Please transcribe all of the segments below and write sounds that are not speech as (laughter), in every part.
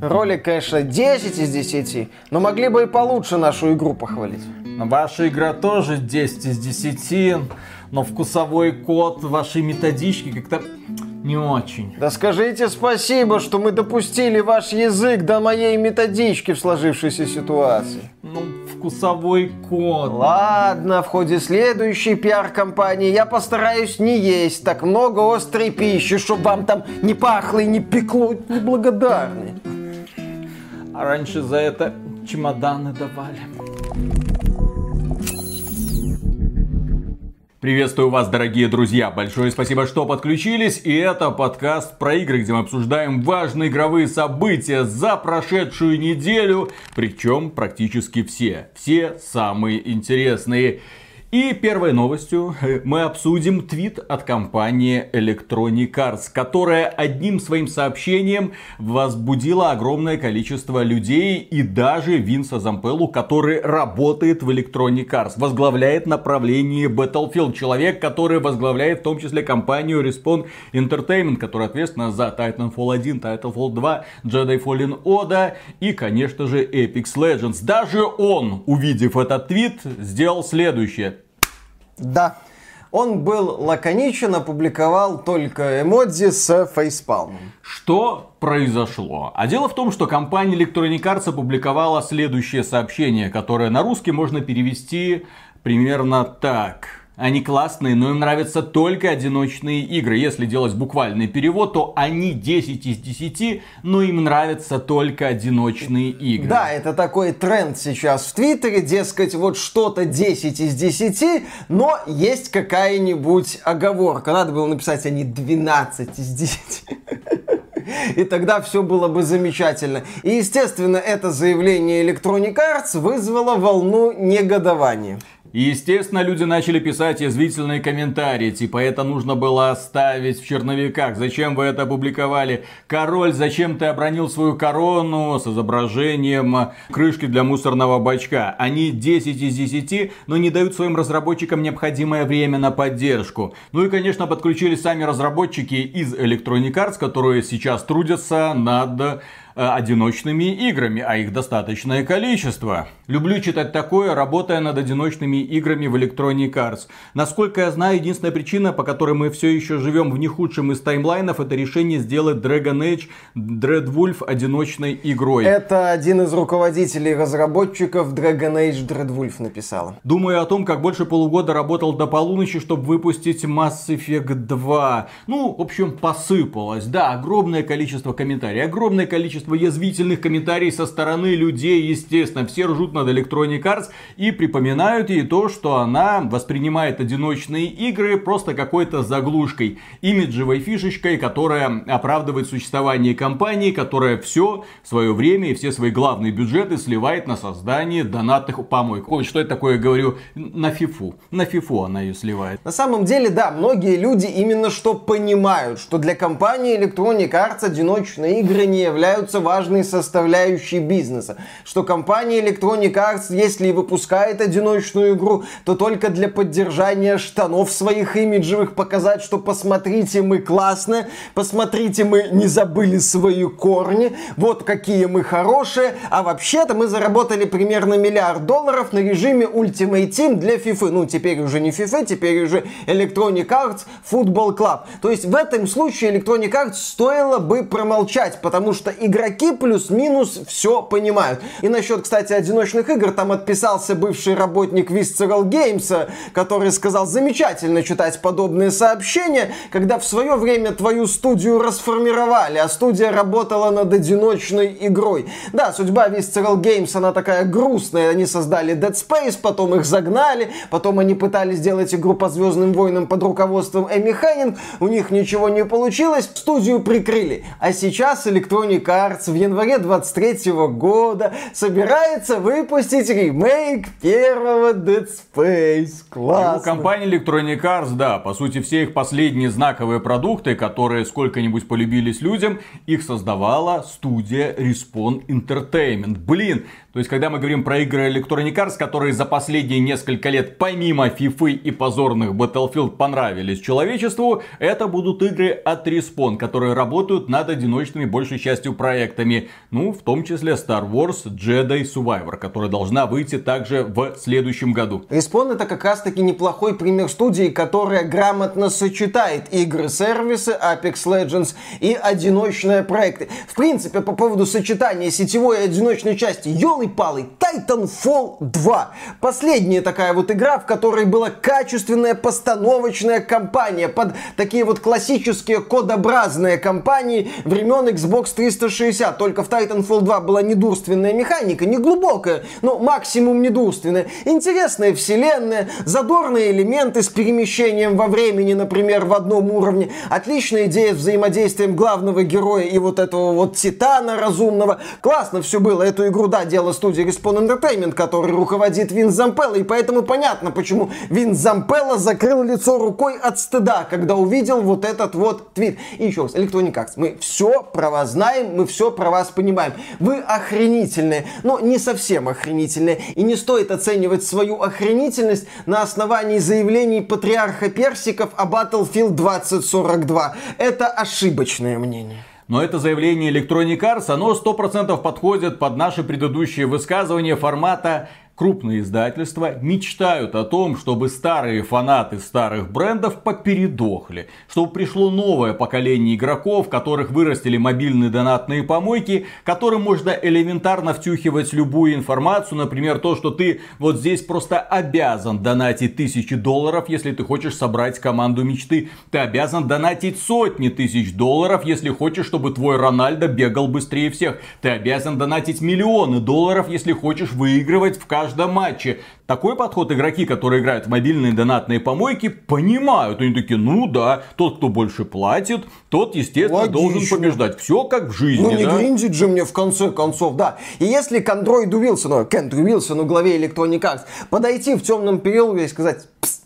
Ролик, конечно, 10 из 10, но могли бы и получше нашу игру похвалить. Ваша игра тоже 10 из 10, но вкусовой код вашей методички как-то не очень. Да скажите спасибо, что мы допустили ваш язык до моей методички в сложившейся ситуации. Ну, вкусовой код. Ладно, в ходе следующей пиар-компании я постараюсь не есть так много острой пищи, чтобы вам там не пахло и не пекло. Неблагодарны. А раньше за это чемоданы давали. Приветствую вас, дорогие друзья. Большое спасибо, что подключились. И это подкаст про игры, где мы обсуждаем важные игровые события за прошедшую неделю. Причем практически все. Все самые интересные. И первой новостью э, мы обсудим твит от компании Electronic Arts, которая одним своим сообщением возбудила огромное количество людей и даже Винса Зампеллу, который работает в Electronic Arts, возглавляет направление Battlefield. Человек, который возглавляет в том числе компанию Respawn Entertainment, которая ответственна за Titanfall 1, Titanfall 2, Jedi Fallen Order и, конечно же, Apex Legends. Даже он, увидев этот твит, сделал следующее. Да. Он был лаконичен, опубликовал только эмодзи с фейспалмом. Что произошло? А дело в том, что компания Electronic Arts опубликовала следующее сообщение, которое на русский можно перевести примерно так. Они классные, но им нравятся только одиночные игры. Если делать буквальный перевод, то они 10 из 10, но им нравятся только одиночные игры. Да, это такой тренд сейчас в Твиттере, дескать, вот что-то 10 из 10, но есть какая-нибудь оговорка. Надо было написать они 12 из 10. И тогда все было бы замечательно. И, естественно, это заявление Electronic Arts вызвало волну негодования. И, естественно, люди начали писать язвительные комментарии, типа это нужно было оставить в черновиках, зачем вы это опубликовали? Король, зачем ты обронил свою корону с изображением крышки для мусорного бачка? Они 10 из 10, но не дают своим разработчикам необходимое время на поддержку. Ну и, конечно, подключились сами разработчики из Electronic Arts, которые сейчас трудятся над Э, одиночными играми, а их достаточное количество. Люблю читать такое, работая над одиночными играми в Electronic Arts. Насколько я знаю, единственная причина, по которой мы все еще живем в не худшем из таймлайнов, это решение сделать Dragon Age Dreadwolf одиночной игрой. Это один из руководителей разработчиков Dragon Age Dreadwolf написал. Думаю о том, как больше полугода работал до полуночи, чтобы выпустить Mass Effect 2. Ну, в общем, посыпалось. Да, огромное количество комментариев, огромное количество язвительных комментариев со стороны людей, естественно. Все ржут над Electronic Arts и припоминают ей то, что она воспринимает одиночные игры просто какой-то заглушкой, имиджевой фишечкой, которая оправдывает существование компании, которая все свое время и все свои главные бюджеты сливает на создание донатных помоек. Ой, что я такое говорю? На фифу. На фифу она ее сливает. На самом деле, да, многие люди именно что понимают, что для компании Electronic Arts одиночные игры не являются важной составляющей бизнеса. Что компания Electronic Arts, если и выпускает одиночную игру, то только для поддержания штанов своих имиджевых, показать, что посмотрите, мы классные, посмотрите, мы не забыли свои корни, вот какие мы хорошие, а вообще-то мы заработали примерно миллиард долларов на режиме Ultimate Team для FIFA. Ну, теперь уже не FIFA, теперь уже Electronic Arts Football Club. То есть в этом случае Electronic Arts стоило бы промолчать, потому что игроки плюс-минус все понимают. И насчет, кстати, одиночных игр, там отписался бывший работник Visceral Games, который сказал, замечательно читать подобные сообщения, когда в свое время твою студию расформировали, а студия работала над одиночной игрой. Да, судьба Visceral Games, она такая грустная, они создали Dead Space, потом их загнали, потом они пытались сделать игру по Звездным войнам под руководством Эми Хеннинг, у них ничего не получилось, студию прикрыли. А сейчас Electronic Arts в январе 23 года собирается выпустить ремейк первого Dead Space. Классно. У компании Electronic Arts, да, по сути, все их последние знаковые продукты, которые сколько-нибудь полюбились людям, их создавала студия Respawn Entertainment. Блин, то есть, когда мы говорим про игры Electronic Arts, которые за последние несколько лет, помимо FIFA и позорных Battlefield, понравились человечеству, это будут игры от Respawn, которые работают над одиночными большей частью проектами. Ну, в том числе Star Wars Jedi Survivor, которая должна выйти также в следующем году. Respawn это как раз таки неплохой пример студии, которая грамотно сочетает игры-сервисы, Apex Legends и одиночные проекты. В принципе, по поводу сочетания сетевой и одиночной части, елы-палы, Titanfall 2. Последняя такая вот игра, в которой была качественная постановочная кампания под такие вот классические кодообразные кампании времен Xbox 360. Только в Titanfall 2 была недурственная механика, не глубокая, но максимум недурственная. Интересная вселенная, задорные элементы с перемещением во времени, например, в одном уровне. Отличная идея с взаимодействием главного героя и вот этого вот Титана разумного. Классно все было. Эту игру, да, делала студия Respawn Entertainment, который руководит Вин Зампелло, и поэтому понятно, почему Вин Зампелло закрыл лицо рукой от стыда, когда увидел вот этот вот твит. И еще раз, Electronic Arts, мы все про вас знаем, мы все про вас понимаем. Вы охренительные, но не совсем охренительные. И не стоит оценивать свою охренительность на основании заявлений патриарха персиков о Battlefield 2042. Это ошибочное мнение. Но это заявление Electronic Arts, оно 100% подходит под наши предыдущие высказывания формата крупные издательства мечтают о том, чтобы старые фанаты старых брендов попередохли, чтобы пришло новое поколение игроков, которых вырастили мобильные донатные помойки, которым можно элементарно втюхивать любую информацию, например, то, что ты вот здесь просто обязан донатить тысячи долларов, если ты хочешь собрать команду мечты. Ты обязан донатить сотни тысяч долларов, если хочешь, чтобы твой Рональдо бегал быстрее всех. Ты обязан донатить миллионы долларов, если хочешь выигрывать в каждом каждом матче. Такой подход игроки, которые играют в мобильные донатные помойки, понимают. Они такие, ну да, тот, кто больше платит, тот, естественно, Логично. должен побеждать. Все как в жизни, Ну не да? гриндить же мне в конце концов, да. И если к андроиду Вилсону, к Эндрю Вилсону, главе Electronic Arts, подойти в темном переулке и сказать, пс,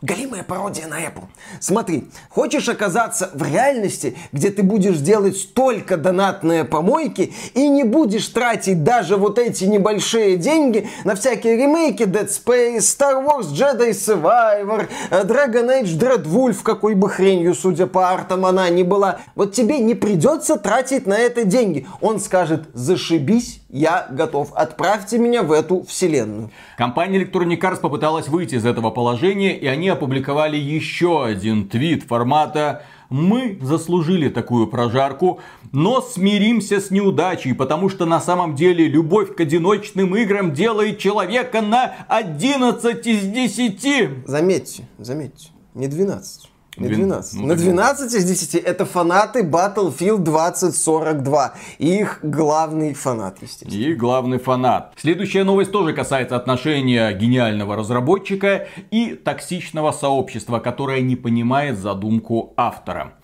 ты Галимая пародия на Apple. Смотри, хочешь оказаться в реальности, где ты будешь делать только донатные помойки и не будешь тратить даже вот эти небольшие деньги на всякие ремейки Dead Space, Star Wars Jedi Survivor, э, Dragon Age Dreadwolf, какой бы хренью, судя по артам, она не была. Вот тебе не придется тратить на это деньги. Он скажет, зашибись, я готов, отправьте меня в эту вселенную. Компания Electronic Arts попыталась выйти из этого положения, и они опубликовали еще один твит формата мы заслужили такую прожарку, но смиримся с неудачей, потому что на самом деле любовь к одиночным играм делает человека на 11 из 10. Заметьте, заметьте, не 12. На 12. Ну, на 12 из 10 это фанаты Battlefield 2042. И их главный фанат, естественно. И главный фанат. Следующая новость тоже касается отношения гениального разработчика и токсичного сообщества, которое не понимает задумку автора.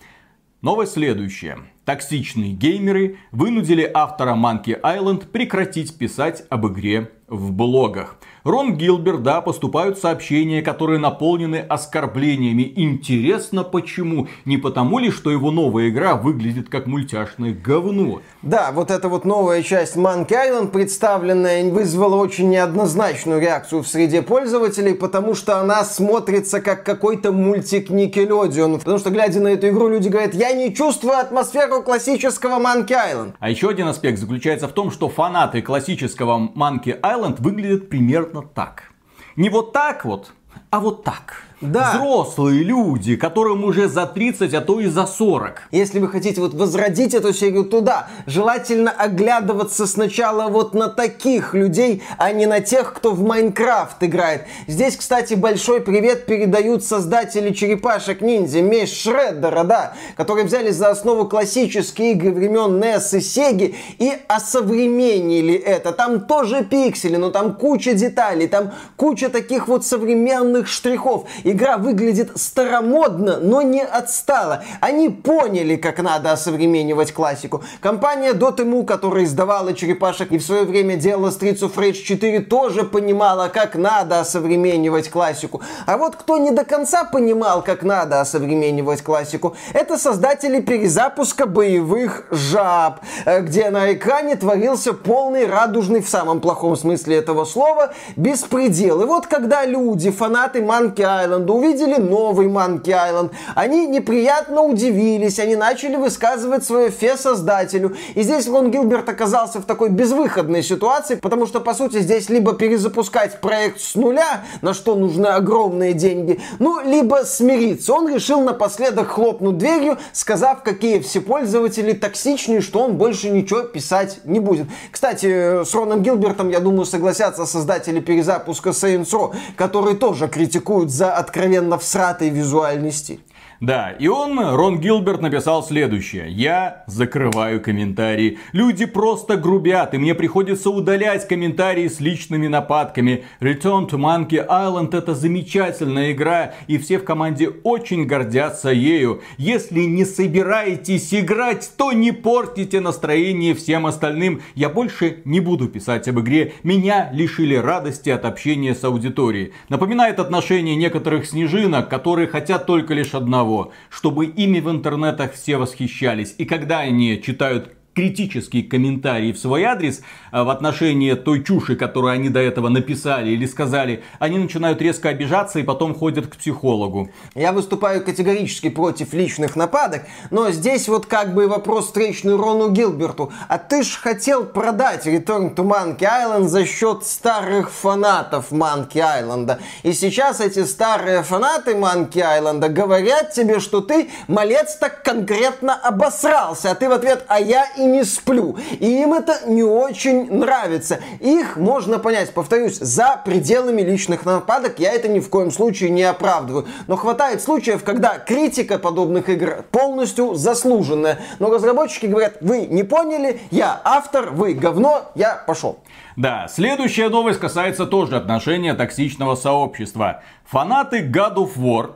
Новость следующая. Токсичные геймеры вынудили автора Monkey Island прекратить писать об игре в блогах. Рон Гилберт, да, поступают сообщения, которые наполнены оскорблениями. Интересно почему? Не потому ли, что его новая игра выглядит как мультяшное говно? Да, вот эта вот новая часть Monkey Island, представленная, вызвала очень неоднозначную реакцию в среде пользователей, потому что она смотрится как какой-то мультик Nickelodeon. Потому что, глядя на эту игру, люди говорят, я не чувствую атмосферу классического Monkey Island. А еще один аспект заключается в том, что фанаты классического Monkey Island выглядят примерно так. Не вот так вот, а вот так. Да. Взрослые люди, которым уже за 30, а то и за 40. Если вы хотите вот возродить эту серию туда, желательно оглядываться сначала вот на таких людей, а не на тех, кто в Майнкрафт играет. Здесь, кстати, большой привет передают создатели черепашек ниндзя, Меш Шреддера, да, которые взяли за основу классические игры времен NES и Sega и осовременили это. Там тоже пиксели, но там куча деталей, там куча таких вот современных штрихов. Игра выглядит старомодно, но не отстала. Они поняли, как надо осовременивать классику. Компания Dotemu, которая издавала черепашек и в свое время делала Streets of Rage 4, тоже понимала, как надо осовременивать классику. А вот кто не до конца понимал, как надо осовременивать классику, это создатели перезапуска боевых жаб, э, где на экране творился полный радужный в самом плохом смысле этого слова беспредел. И вот когда люди, фанаты Monkey Island, увидели новый Monkey Island, они неприятно удивились, они начали высказывать свое фе создателю. И здесь Рон Гилберт оказался в такой безвыходной ситуации, потому что, по сути, здесь либо перезапускать проект с нуля, на что нужны огромные деньги, ну, либо смириться. Он решил напоследок хлопнуть дверью, сказав, какие все пользователи токсичные, что он больше ничего писать не будет. Кстати, с Роном Гилбертом, я думаю, согласятся создатели перезапуска Saints Row, которые тоже критикуют за откровенно всратый визуальный стиль. Да, и он, Рон Гилберт, написал следующее. Я закрываю комментарии. Люди просто грубят, и мне приходится удалять комментарии с личными нападками. Return to Monkey Island это замечательная игра, и все в команде очень гордятся ею. Если не собираетесь играть, то не портите настроение всем остальным. Я больше не буду писать об игре. Меня лишили радости от общения с аудиторией. Напоминает отношение некоторых снежинок, которые хотят только лишь одного того, чтобы ими в интернетах все восхищались. И когда они читают критические комментарии в свой адрес а, в отношении той чуши, которую они до этого написали или сказали, они начинают резко обижаться и потом ходят к психологу. Я выступаю категорически против личных нападок, но здесь вот как бы вопрос встречный Рону Гилберту. А ты ж хотел продать Return to Monkey Island за счет старых фанатов Monkey Island. И сейчас эти старые фанаты Monkey Island говорят тебе, что ты, малец, так конкретно обосрался. А ты в ответ, а я и не сплю. И им это не очень нравится. Их можно понять, повторюсь, за пределами личных нападок я это ни в коем случае не оправдываю. Но хватает случаев, когда критика подобных игр полностью заслуженная. Но разработчики говорят, вы не поняли, я автор, вы говно, я пошел. Да, следующая новость касается тоже отношения токсичного сообщества. Фанаты God of War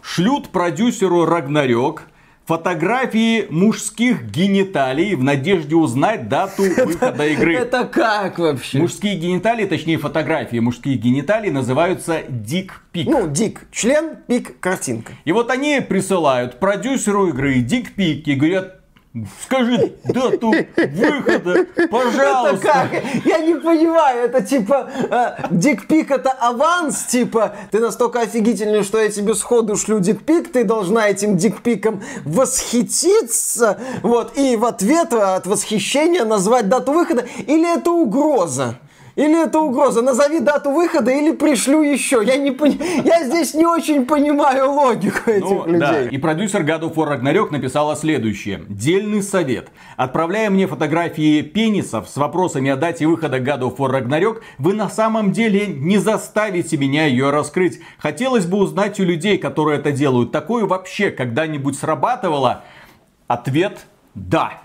шлют продюсеру Рагнарёк фотографии мужских гениталий в надежде узнать дату (laughs) выхода игры. Это как вообще? Мужские гениталии, точнее фотографии мужских гениталий называются дик-пик. Ну, дик, член, пик, картинка. И вот они присылают продюсеру игры дик-пик и говорят, Скажи дату выхода, (laughs) пожалуйста. Это как? Я не понимаю, это типа э, дикпик это аванс, типа ты настолько офигительный, что я тебе сходу шлю дикпик, ты должна этим дикпиком восхититься, вот, и в ответ от восхищения назвать дату выхода, или это угроза? Или это угроза? Назови дату выхода или пришлю еще. Я, не пон... я здесь не очень понимаю логику этих ну, людей. Да. И продюсер God of War Ragnarok написала следующее. Дельный совет. Отправляя мне фотографии пенисов с вопросами о дате выхода God of War Ragnarok, вы на самом деле не заставите меня ее раскрыть. Хотелось бы узнать у людей, которые это делают, такое вообще когда-нибудь срабатывало? Ответ – да.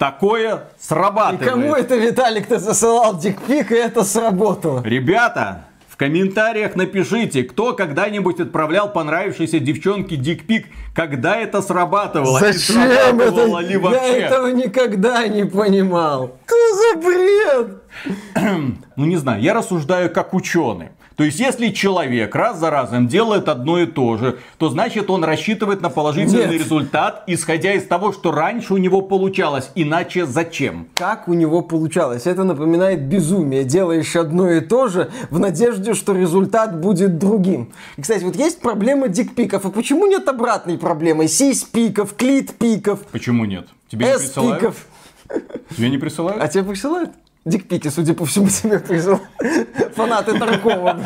Такое срабатывает. И кому это, Виталик, ты засылал дикпик, и это сработало? Ребята, в комментариях напишите, кто когда-нибудь отправлял понравившейся девчонке дикпик, когда это срабатывало. Зачем это? Ли вообще? Я этого никогда не понимал. Что за бред? (clears throat) ну не знаю, я рассуждаю как ученый. То есть, если человек раз за разом делает одно и то же, то значит он рассчитывает на положительный Нет. результат, исходя из того, что раньше у него получалось. Иначе зачем? Как у него получалось? Это напоминает безумие. Делаешь одно и то же в надежде, что результат будет другим. И, кстати, вот есть проблема дикпиков. А почему нет обратной проблемы? Сис-пиков, клит-пиков. Почему нет? Тебе не присылают? Тебе не присылают? А тебе присылают? Дикпики, судя по всему, (laughs) тебе прислал. Фанаты Таркова.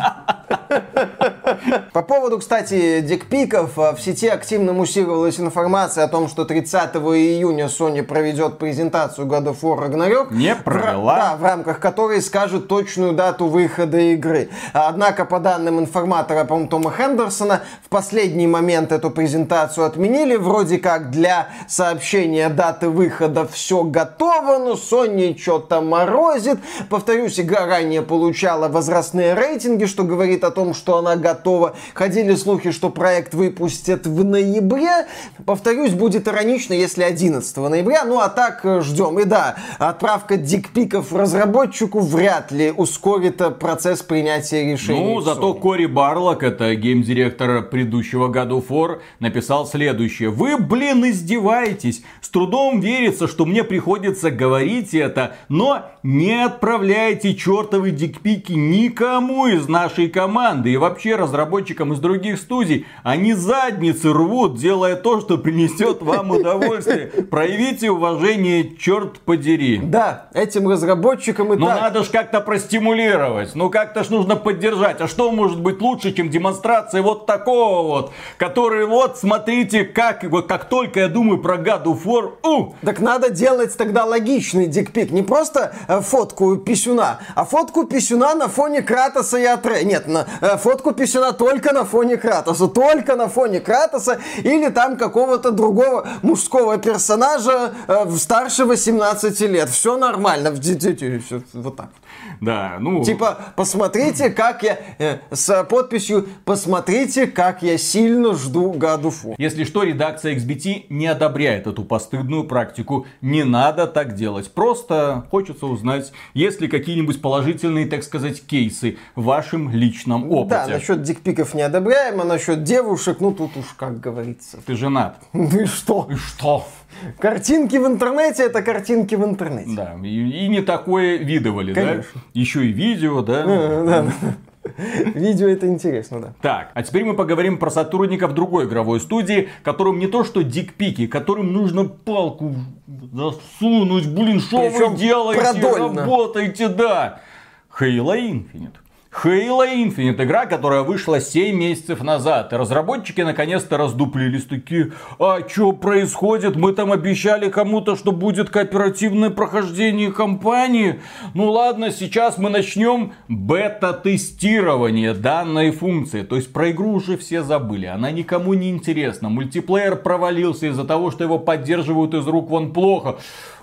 По поводу, кстати, дикпиков, в сети активно муссировалась информация о том, что 30 июня Sony проведет презентацию God of War Ragnarok. Не провела. В, да, в рамках которой скажет точную дату выхода игры. Однако, по данным информатора, по Тома Хендерсона, в последний момент эту презентацию отменили. Вроде как для сообщения даты выхода все готово, но Sony что-то морозит. Повторюсь, игра ранее получала возрастные рейтинги, что говорит о том, что она готова готова. Ходили слухи, что проект выпустят в ноябре. Повторюсь, будет иронично, если 11 ноября. Ну а так э, ждем. И да, отправка дикпиков разработчику вряд ли ускорит э, процесс принятия решений. Ну, зато Кори Барлок, это гейм-директор предыдущего of War, написал следующее. Вы, блин, издеваетесь. С трудом верится, что мне приходится говорить это, но не отправляйте чертовы дикпики никому из нашей команды. И вообще разработчикам из других студий. Они задницы рвут, делая то, что принесет вам (laughs) удовольствие. Проявите уважение, черт подери. Да, этим разработчикам и Ну так... надо ж как-то простимулировать, ну как-то ж нужно поддержать. А что может быть лучше, чем демонстрация вот такого вот, который вот, смотрите, как, вот как только я думаю про God of War, у, Так надо делать тогда логичный дикпик. Не просто э, фотку писюна, а фотку писюна на фоне Кратоса и Атре. Нет, на, э, фотку писюна только на фоне Кратоса. Только на фоне Кратоса или там какого-то другого мужского персонажа э, старше 18 лет. Все нормально. Вот так. Да, ну... Типа, посмотрите, как я... э, с подписью «Посмотрите, как я сильно жду War». Если что, редакция XBT не одобряет эту постыдную практику. Не надо так делать. Просто хочется узнать, есть ли какие-нибудь положительные, так сказать, кейсы в вашем личном опыте. Да, насчет дикпиков не одобряем, а насчет девушек, ну тут уж как говорится. Ты женат. Ну и что? И что? Картинки в интернете это картинки в интернете. Да, и, и не такое видывали, Конечно. да? Еще и видео, да? Э, да, да. Видео это интересно, да. Так, а теперь мы поговорим про сотрудников другой игровой студии, которым не то что дикпики, которым нужно палку засунуть, блин, что вы делаете, продольно. работаете, да. Halo Infinite. Halo Infinite, игра, которая вышла 7 месяцев назад. И разработчики наконец-то раздуплились такие, а что происходит? Мы там обещали кому-то, что будет кооперативное прохождение кампании. Ну ладно, сейчас мы начнем бета-тестирование данной функции. То есть про игру уже все забыли, она никому не интересна. Мультиплеер провалился из-за того, что его поддерживают из рук вон плохо.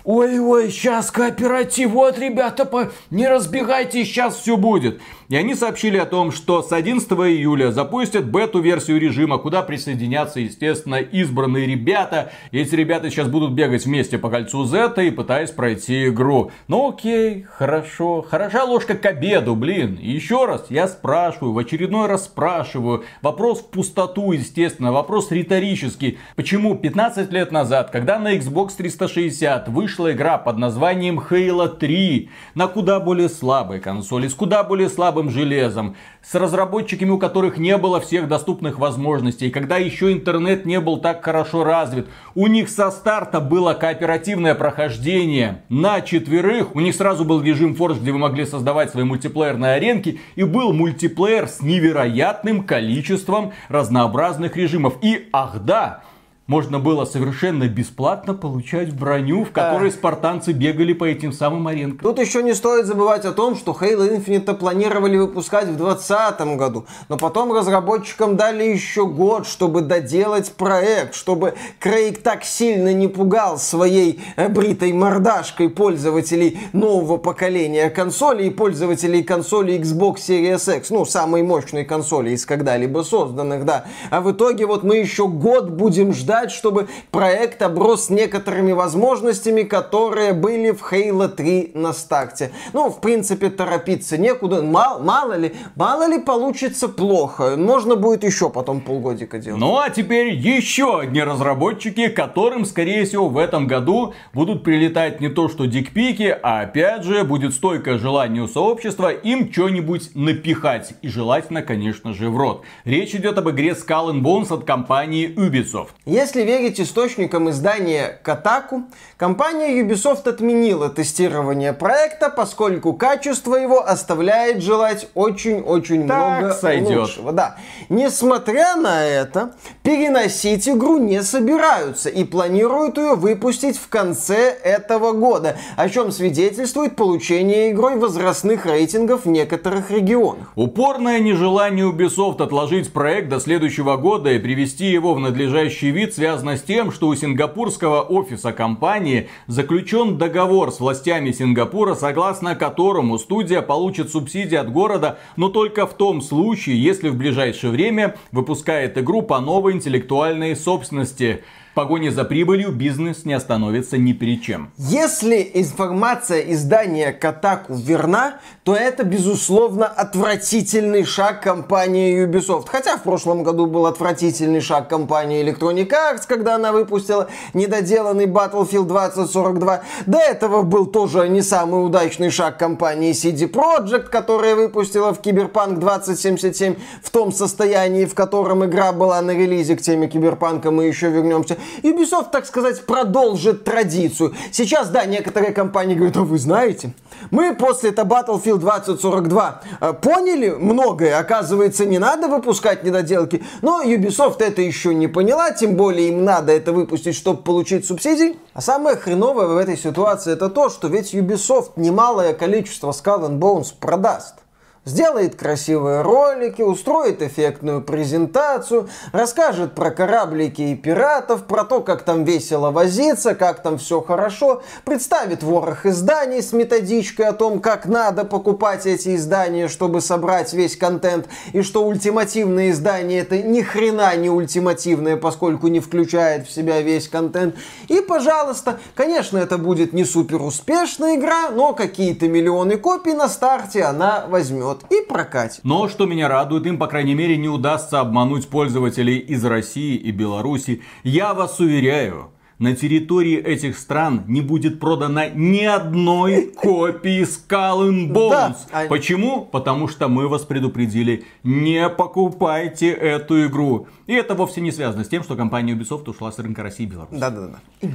Ой-ой, сейчас кооператив, вот, ребята, по... не разбегайтесь, сейчас все будет. И они сообщили о том, что с 11 июля запустят бету-версию режима, куда присоединятся, естественно, избранные ребята. Эти ребята сейчас будут бегать вместе по кольцу Z и пытаясь пройти игру. Ну окей, хорошо. Хороша ложка к обеду, блин. И еще раз я спрашиваю, в очередной раз спрашиваю. Вопрос в пустоту, естественно, вопрос риторический. Почему 15 лет назад, когда на Xbox 360 вышла игра под названием Halo 3, на куда более слабой консоли, с куда более слабым железом, с разработчиками, у которых не было всех доступных возможностей, когда еще интернет не был так хорошо развит, у них со старта было кооперативное прохождение на четверых, у них сразу был режим Forge, где вы могли создавать свои мультиплеерные аренки, и был мультиплеер с невероятным количеством разнообразных режимов. И, ах да, можно было совершенно бесплатно получать броню, в которой спартанцы бегали по этим самым аренкам. Тут еще не стоит забывать о том, что Halo Infinite планировали выпускать в 2020 году, но потом разработчикам дали еще год, чтобы доделать проект, чтобы Крейг так сильно не пугал своей э, бритой мордашкой пользователей нового поколения консолей и пользователей консолей Xbox Series X, ну, самой мощной консоли из когда-либо созданных, да. А в итоге вот мы еще год будем ждать, чтобы проект оброс некоторыми возможностями, которые были в Halo 3 на старте. Ну, в принципе, торопиться некуда. Мало, мало ли, мало ли получится плохо. Можно будет еще потом полгодика делать. Ну а теперь еще одни разработчики, которым, скорее всего, в этом году будут прилетать не то что дикпики, а опять же будет стойкое желание у сообщества им что-нибудь напихать. И желательно, конечно же, в рот. Речь идет об игре Skull and Bones от компании Ubisoft. Если верить источникам издания Kotaku, компания Ubisoft отменила тестирование проекта, поскольку качество его оставляет желать очень-очень много сойдет. лучшего. Да. Несмотря на это, переносить игру не собираются и планируют ее выпустить в конце этого года, о чем свидетельствует получение игрой возрастных рейтингов в некоторых регионах. Упорное нежелание Ubisoft отложить проект до следующего года и привести его в надлежащий вид звучит, связано с тем, что у сингапурского офиса компании заключен договор с властями Сингапура, согласно которому студия получит субсидии от города, но только в том случае, если в ближайшее время выпускает игру по новой интеллектуальной собственности. В погоне за прибылью бизнес не остановится ни перед чем. Если информация издания Катаку верна, то это, безусловно, отвратительный шаг компании Ubisoft. Хотя в прошлом году был отвратительный шаг компании Electronic Arts, когда она выпустила недоделанный Battlefield 2042. До этого был тоже не самый удачный шаг компании CD Projekt, которая выпустила в Cyberpunk 2077 в том состоянии, в котором игра была на релизе. К теме Киберпанка мы еще вернемся. Ubisoft, так сказать, продолжит традицию. Сейчас, да, некоторые компании говорят, а вы знаете, мы после это Battlefield 2042 э, поняли многое. Оказывается, не надо выпускать недоделки. Но Ubisoft это еще не поняла, тем более им надо это выпустить, чтобы получить субсидии. А самое хреновое в этой ситуации это то, что ведь Ubisoft немалое количество Skull and Bones продаст сделает красивые ролики, устроит эффектную презентацию, расскажет про кораблики и пиратов, про то, как там весело возиться, как там все хорошо, представит ворох изданий с методичкой о том, как надо покупать эти издания, чтобы собрать весь контент, и что ультимативное издание это ни хрена не ультимативное, поскольку не включает в себя весь контент. И, пожалуйста, конечно, это будет не супер успешная игра, но какие-то миллионы копий на старте она возьмет возьмет и прокатит. Но что меня радует, им, по крайней мере, не удастся обмануть пользователей из России и Беларуси. Я вас уверяю, на территории этих стран не будет продано ни одной (laughs) копии Skull and Bones. Да, а... Почему? Потому что мы вас предупредили, не покупайте эту игру. И это вовсе не связано с тем, что компания Ubisoft ушла с рынка России и Беларуси. Да-да-да.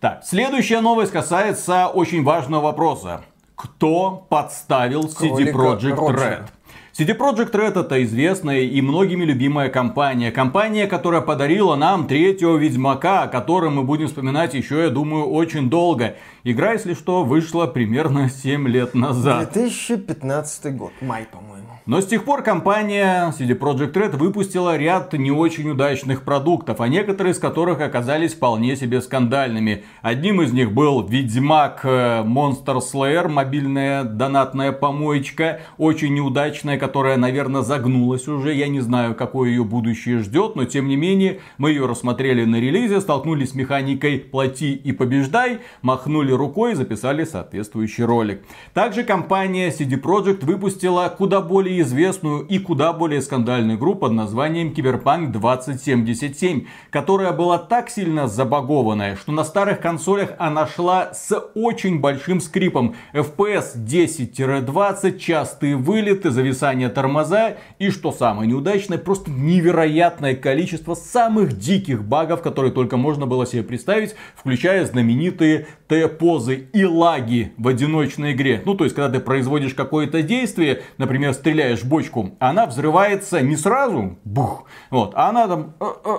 Так, следующая новость касается очень важного вопроса кто подставил CD Projekt Red. CD Projekt Red это известная и многими любимая компания. Компания, которая подарила нам третьего Ведьмака, о котором мы будем вспоминать еще, я думаю, очень долго. Игра, если что, вышла примерно 7 лет назад. 2015 год, май, по-моему. Но с тех пор компания CD Projekt Red выпустила ряд не очень удачных продуктов, а некоторые из которых оказались вполне себе скандальными. Одним из них был Ведьмак э, Monster Slayer, мобильная донатная помоечка, очень неудачная, которая, наверное, загнулась уже. Я не знаю, какое ее будущее ждет, но тем не менее мы ее рассмотрели на релизе, столкнулись с механикой «плати и побеждай», махнули рукой и записали соответствующий ролик. Также компания CD Projekt выпустила куда более более известную и куда более скандальную игру под названием Cyberpunk 2077, которая была так сильно забагованная, что на старых консолях она шла с очень большим скрипом. FPS 10-20, частые вылеты, зависание тормоза и, что самое неудачное, просто невероятное количество самых диких багов, которые только можно было себе представить, включая знаменитые Т-позы и лаги в одиночной игре. Ну, то есть, когда ты производишь какое-то действие, например, стреляешь в бочку, она взрывается не сразу, бух, вот, а она там э, э,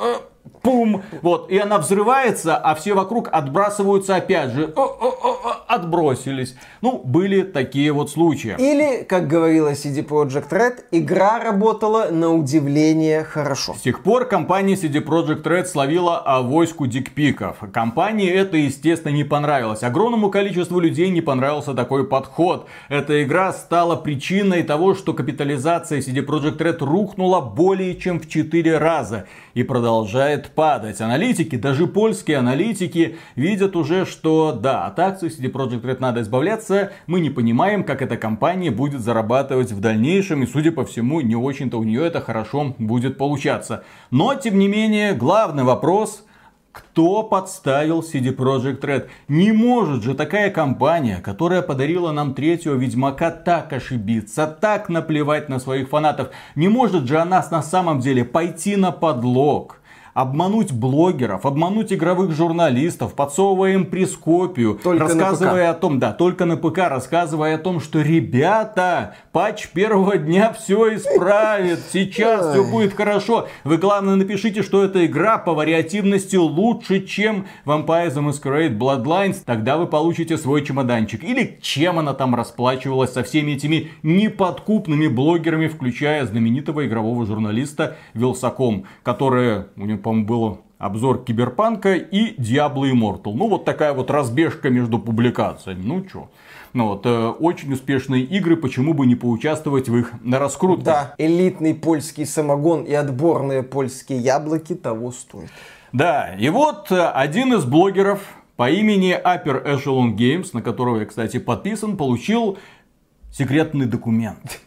э, пум, вот, и она взрывается, а все вокруг отбрасываются опять же, о, о, о, отбросились. Ну, были такие вот случаи. Или, как говорила CD Projekt Red, игра работала на удивление хорошо. С тех пор компания CD Projekt Red словила авоську дикпиков. Компании это, естественно, не понравилось. Огромному количеству людей не понравился такой подход. Эта игра стала причиной того, что капитализация CD Projekt Red рухнула более чем в 4 раза и продолжает падать. Аналитики, даже польские аналитики, видят уже, что да, от акций CD Projekt Red надо избавляться. Мы не понимаем, как эта компания будет зарабатывать в дальнейшем. И, судя по всему, не очень-то у нее это хорошо будет получаться. Но, тем не менее, главный вопрос – кто подставил CD Projekt Red? Не может же такая компания, которая подарила нам третьего Ведьмака, так ошибиться, так наплевать на своих фанатов. Не может же она на самом деле пойти на подлог обмануть блогеров, обмануть игровых журналистов, подсовывая им прескопию, только рассказывая о том, да, только на ПК, рассказывая о том, что ребята, патч первого дня все исправит, сейчас все будет хорошо. Вы главное напишите, что эта игра по вариативности лучше, чем Vampire the Masquerade Bloodlines, тогда вы получите свой чемоданчик. Или чем она там расплачивалась со всеми этими неподкупными блогерами, включая знаменитого игрового журналиста Вилсаком, который, у него, по-моему, был обзор Киберпанка и Diablo Immortal. Ну, вот такая вот разбежка между публикациями. Ну, чё. Ну вот, э, очень успешные игры, почему бы не поучаствовать в их раскрутке? Да, элитный польский самогон и отборные польские яблоки того стоят. Да, и вот э, один из блогеров по имени Upper Echelon Games, на которого я, кстати, подписан, получил секретный документ.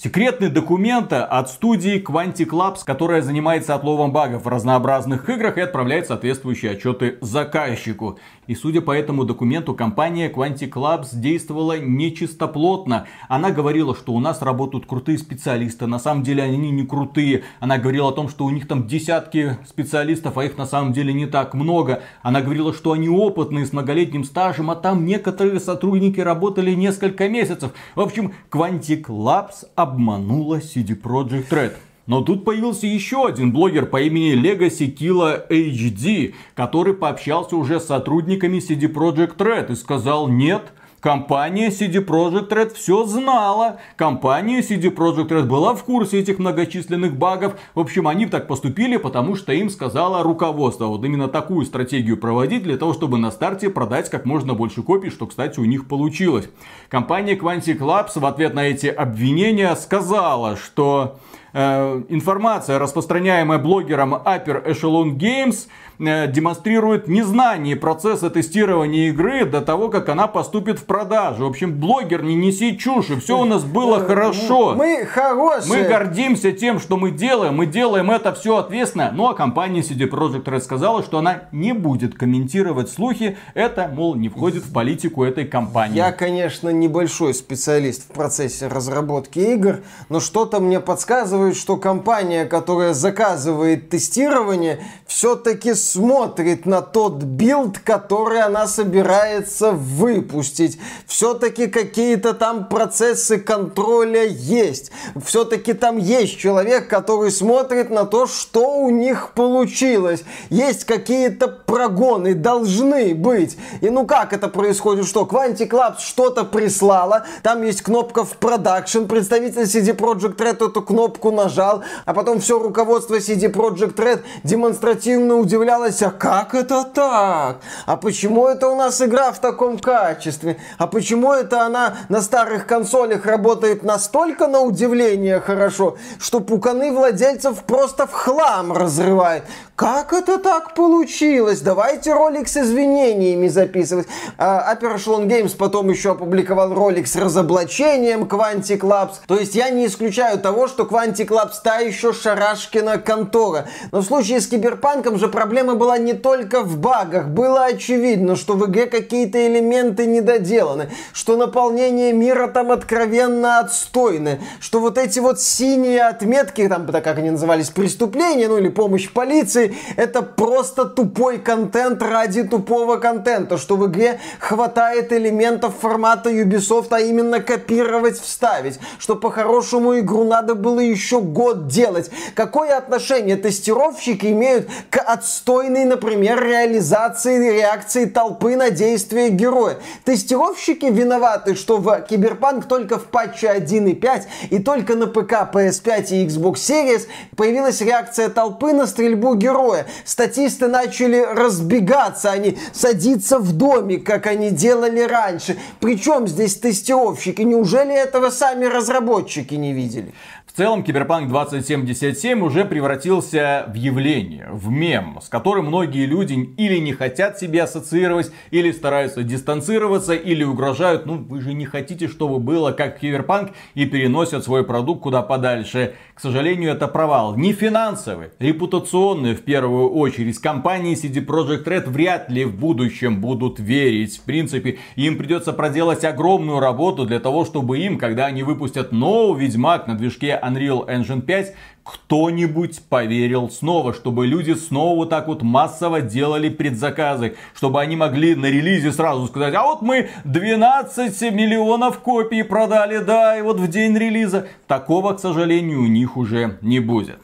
Секретные документы от студии Quantic Labs, которая занимается отловом багов в разнообразных играх и отправляет соответствующие отчеты заказчику. И судя по этому документу, компания Quantic Labs действовала нечистоплотно. Она говорила, что у нас работают крутые специалисты, на самом деле они не крутые. Она говорила о том, что у них там десятки специалистов, а их на самом деле не так много. Она говорила, что они опытные, с многолетним стажем, а там некоторые сотрудники работали несколько месяцев. В общем, Quantic Labs обманула CD Projekt Red. Но тут появился еще один блогер по имени Legacy Killa HD, который пообщался уже с сотрудниками CD Projekt Red и сказал, нет, Компания CD Projekt Red все знала. Компания CD Projekt Red была в курсе этих многочисленных багов. В общем, они так поступили, потому что им сказала руководство. Вот именно такую стратегию проводить для того, чтобы на старте продать как можно больше копий, что, кстати, у них получилось. Компания Quantic Labs в ответ на эти обвинения сказала, что Э, информация, распространяемая блогером Upper Echelon Games, демонстрирует незнание процесса тестирования игры до того, как она поступит в продажу. В общем, блогер, не неси чушь, и все у нас было хорошо. Мы хорошие. Мы гордимся тем, что мы делаем, мы делаем это все ответственно. Ну а компания CD Projekt Red сказала, что она не будет комментировать слухи. Это, мол, не входит в политику этой компании. Я, конечно, небольшой специалист в процессе разработки игр, но что-то мне подсказывает, что компания, которая заказывает тестирование, все-таки смотрит на тот build, который она собирается выпустить. Все-таки какие-то там процессы контроля есть. Все-таки там есть человек, который смотрит на то, что у них получилось. Есть какие-то прогоны, должны быть. И ну как это происходит? Что Quantic Labs что-то прислала, там есть кнопка в продакшн, представитель CD Projekt Red эту кнопку нажал, а потом все руководство CD Projekt Red демонстративно удивлялось, а как это так? А почему это у нас игра в таком качестве? А почему это она на старых консолях работает настолько на удивление хорошо, что пуканы владельцев просто в хлам разрывает? Как это так получилось? Давайте ролик с извинениями записывать. А, Echelon Games потом еще опубликовал ролик с разоблачением Quantic Labs. То есть я не исключаю того, что Quantic Labs та еще шарашкина контора. Но в случае с Киберпанком же проблема была не только в багах. Было очевидно, что в игре какие-то элементы недоделаны, что наполнение мира там откровенно отстойное, что вот эти вот синие отметки, там, так как они назывались, преступления, ну или помощь полиции, это просто тупой контент ради тупого контента, что в игре хватает элементов формата Ubisoft, а именно копировать, вставить, что по-хорошему игру надо было еще год делать. Какое отношение тестировщики имеют к отстойной, например, реализации реакции толпы на действия героя? Тестировщики виноваты, что в Киберпанк только в патче 1.5 и только на ПК, PS5 и Xbox Series появилась реакция толпы на стрельбу героя героя. Статисты начали разбегаться, они садиться в домик, как они делали раньше. Причем здесь тестировщики? Неужели этого сами разработчики не видели? Целом Киберпанк 2077 уже превратился в явление, в мем, с которым многие люди или не хотят себя ассоциировать, или стараются дистанцироваться, или угрожают, ну вы же не хотите, чтобы было как Киберпанк, и переносят свой продукт куда подальше. К сожалению, это провал. Не финансовый, репутационный в первую очередь. Компании CD Projekt Red вряд ли в будущем будут верить. В принципе, им придется проделать огромную работу для того, чтобы им, когда они выпустят новый Ведьмак на движке Unreal Engine 5 кто-нибудь поверил снова, чтобы люди снова вот так вот массово делали предзаказы, чтобы они могли на релизе сразу сказать, а вот мы 12 миллионов копий продали, да, и вот в день релиза. Такого, к сожалению, у них уже не будет.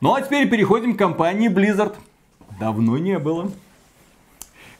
Ну а теперь переходим к компании Blizzard. Давно не было.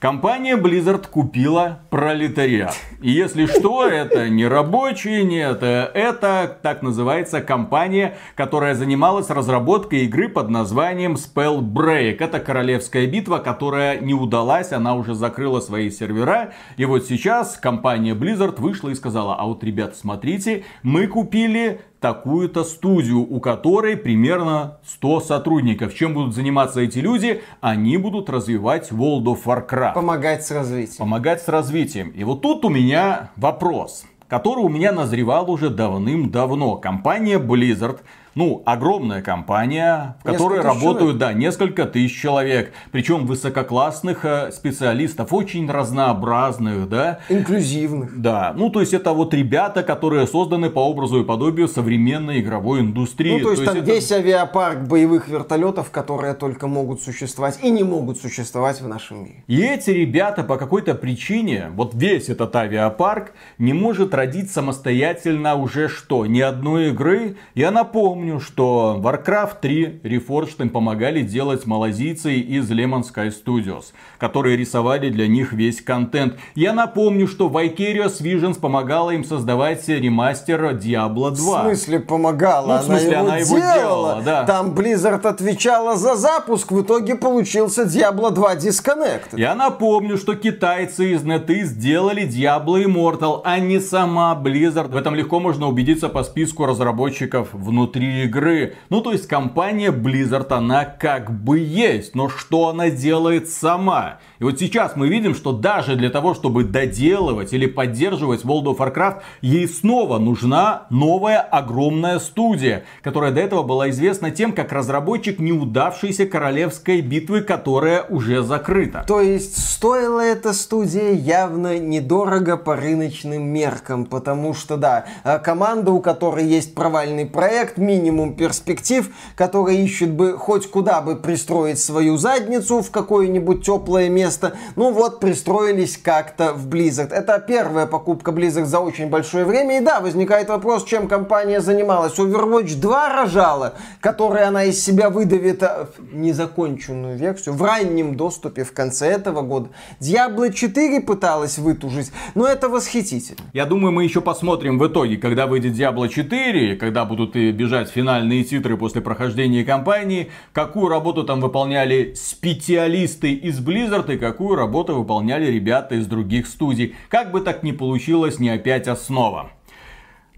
Компания Blizzard купила пролетариат. И если что, это не рабочие, нет, это так называется компания, которая занималась разработкой игры под названием Spellbreak. Это королевская битва, которая не удалась, она уже закрыла свои сервера. И вот сейчас компания Blizzard вышла и сказала, а вот, ребят, смотрите, мы купили такую-то студию, у которой примерно 100 сотрудников. Чем будут заниматься эти люди? Они будут развивать World of Warcraft. Помогать с развитием. Помогать с развитием. И вот тут у меня вопрос который у меня назревал уже давным-давно. Компания Blizzard ну, огромная компания, в которой работают, человек. да, несколько тысяч человек. Причем высококлассных э, специалистов, очень разнообразных, да. Инклюзивных. Да, ну, то есть это вот ребята, которые созданы по образу и подобию современной игровой индустрии. Ну, то есть, то там это... весь авиапарк боевых вертолетов, которые только могут существовать и не могут существовать в нашем мире. И эти ребята по какой-то причине, вот весь этот авиапарк не может родить самостоятельно уже что, ни одной игры. Я напомню, напомню, что Warcraft 3 Reforged им помогали делать малазийцы из Lemon Sky Studios, которые рисовали для них весь контент. Я напомню, что Vicarious Visions помогала им создавать ремастер Diablo 2. В смысле помогала? Ну, в смысле она, она его, делала. делала да. Там Blizzard отвечала за запуск, в итоге получился Diablo 2 Disconnect. Я напомню, что китайцы из NetEase сделали Diablo Immortal, а не сама Blizzard. В этом легко можно убедиться по списку разработчиков внутри игры. Ну, то есть компания Blizzard, она как бы есть, но что она делает сама? И вот сейчас мы видим, что даже для того, чтобы доделывать или поддерживать World of Warcraft, ей снова нужна новая огромная студия, которая до этого была известна тем, как разработчик неудавшейся королевской битвы, которая уже закрыта. То есть стоила эта студия явно недорого по рыночным меркам, потому что, да, э, команда, у которой есть провальный проект, минимум перспектив, которая ищет бы хоть куда бы пристроить свою задницу в какое-нибудь теплое место, место. Ну вот, пристроились как-то в Blizzard. Это первая покупка Blizzard за очень большое время. И да, возникает вопрос, чем компания занималась. Overwatch 2 рожала, которой она из себя выдавит э, незаконченную версию в раннем доступе в конце этого года. Diablo 4 пыталась вытужить, но это восхитительно. Я думаю, мы еще посмотрим в итоге, когда выйдет Diablo 4, когда будут и бежать финальные титры после прохождения кампании, какую работу там выполняли специалисты из Blizzard и какую работу выполняли ребята из других студий. Как бы так ни получилось, не опять основа.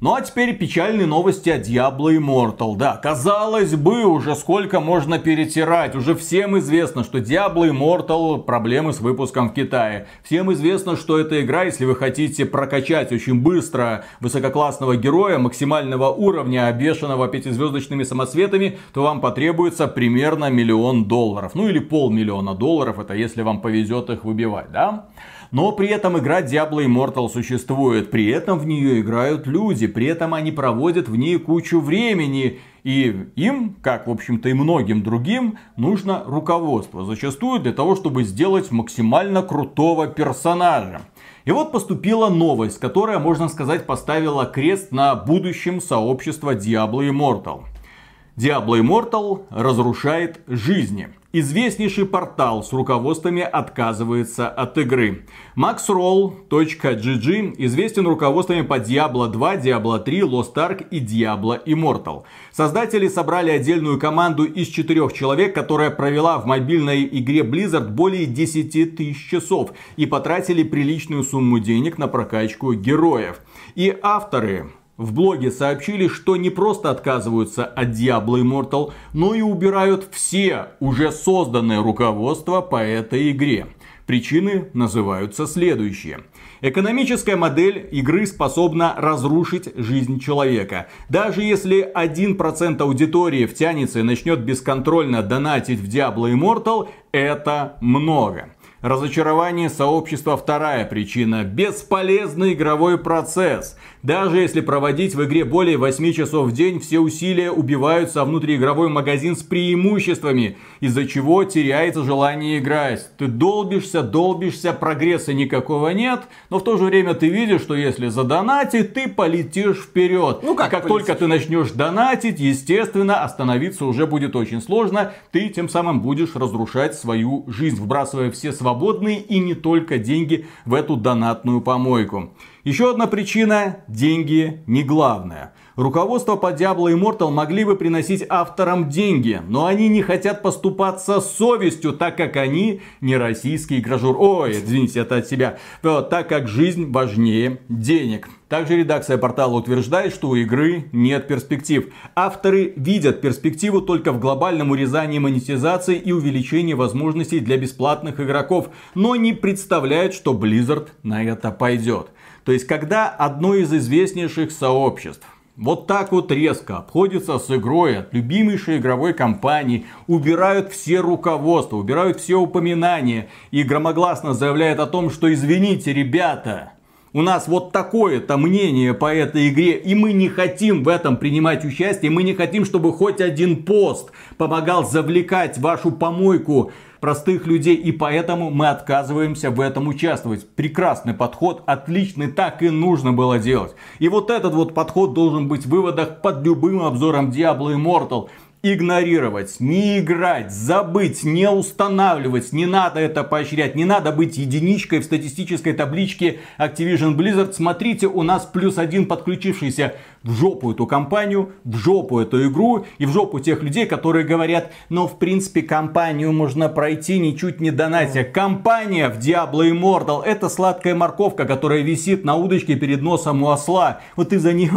Ну а теперь печальные новости о Diablo Immortal. Да, казалось бы, уже сколько можно перетирать. Уже всем известно, что Diablo Immortal проблемы с выпуском в Китае. Всем известно, что эта игра, если вы хотите прокачать очень быстро высококлассного героя максимального уровня, обвешанного пятизвездочными самосветами, то вам потребуется примерно миллион долларов. Ну или полмиллиона долларов, это если вам повезет их выбивать, да? Но при этом игра Diablo Immortal существует, при этом в нее играют люди, при этом они проводят в ней кучу времени. И им, как в общем-то и многим другим, нужно руководство. Зачастую для того, чтобы сделать максимально крутого персонажа. И вот поступила новость, которая, можно сказать, поставила крест на будущем сообщества Diablo Immortal. Diablo Immortal разрушает жизни. Известнейший портал с руководствами отказывается от игры. maxroll.gg известен руководствами по Diablo 2, Diablo 3, Lost Ark и Diablo Immortal. Создатели собрали отдельную команду из четырех человек, которая провела в мобильной игре Blizzard более 10 тысяч часов и потратили приличную сумму денег на прокачку героев. И авторы в блоге сообщили, что не просто отказываются от Diablo Immortal, но и убирают все уже созданные руководства по этой игре. Причины называются следующие. Экономическая модель игры способна разрушить жизнь человека. Даже если 1% аудитории втянется и начнет бесконтрольно донатить в Diablo Immortal, это много. Разочарование сообщества вторая причина. Бесполезный игровой процесс. Даже если проводить в игре более 8 часов в день, все усилия убиваются, а внутриигровой магазин с преимуществами, из-за чего теряется желание играть. Ты долбишься, долбишься, прогресса никакого нет, но в то же время ты видишь, что если задонатить, ты полетишь вперед. Ну как, и как только ты начнешь донатить, естественно, остановиться уже будет очень сложно. Ты тем самым будешь разрушать свою жизнь, вбрасывая все свободные и не только деньги в эту донатную помойку. Еще одна причина – деньги не главное. Руководство по Diablo Immortal могли бы приносить авторам деньги, но они не хотят поступаться совестью, так как они не российские гражур. Ой, извините, это от себя. Так как жизнь важнее денег. Также редакция портала утверждает, что у игры нет перспектив. Авторы видят перспективу только в глобальном урезании монетизации и увеличении возможностей для бесплатных игроков, но не представляют, что Blizzard на это пойдет. То есть, когда одно из известнейших сообществ вот так вот резко обходится с игрой от любимейшей игровой компании, убирают все руководства, убирают все упоминания и громогласно заявляют о том, что извините, ребята, у нас вот такое-то мнение по этой игре, и мы не хотим в этом принимать участие, мы не хотим, чтобы хоть один пост помогал завлекать вашу помойку простых людей, и поэтому мы отказываемся в этом участвовать. Прекрасный подход, отличный, так и нужно было делать. И вот этот вот подход должен быть в выводах под любым обзором Diablo Immortal игнорировать, не играть, забыть, не устанавливать. Не надо это поощрять. Не надо быть единичкой в статистической табличке Activision Blizzard. Смотрите, у нас плюс один подключившийся в жопу эту компанию, в жопу эту игру и в жопу тех людей, которые говорят, но в принципе компанию можно пройти ничуть не донатя. Компания в Diablo Immortal это сладкая морковка, которая висит на удочке перед носом у осла. Вот ты за ней,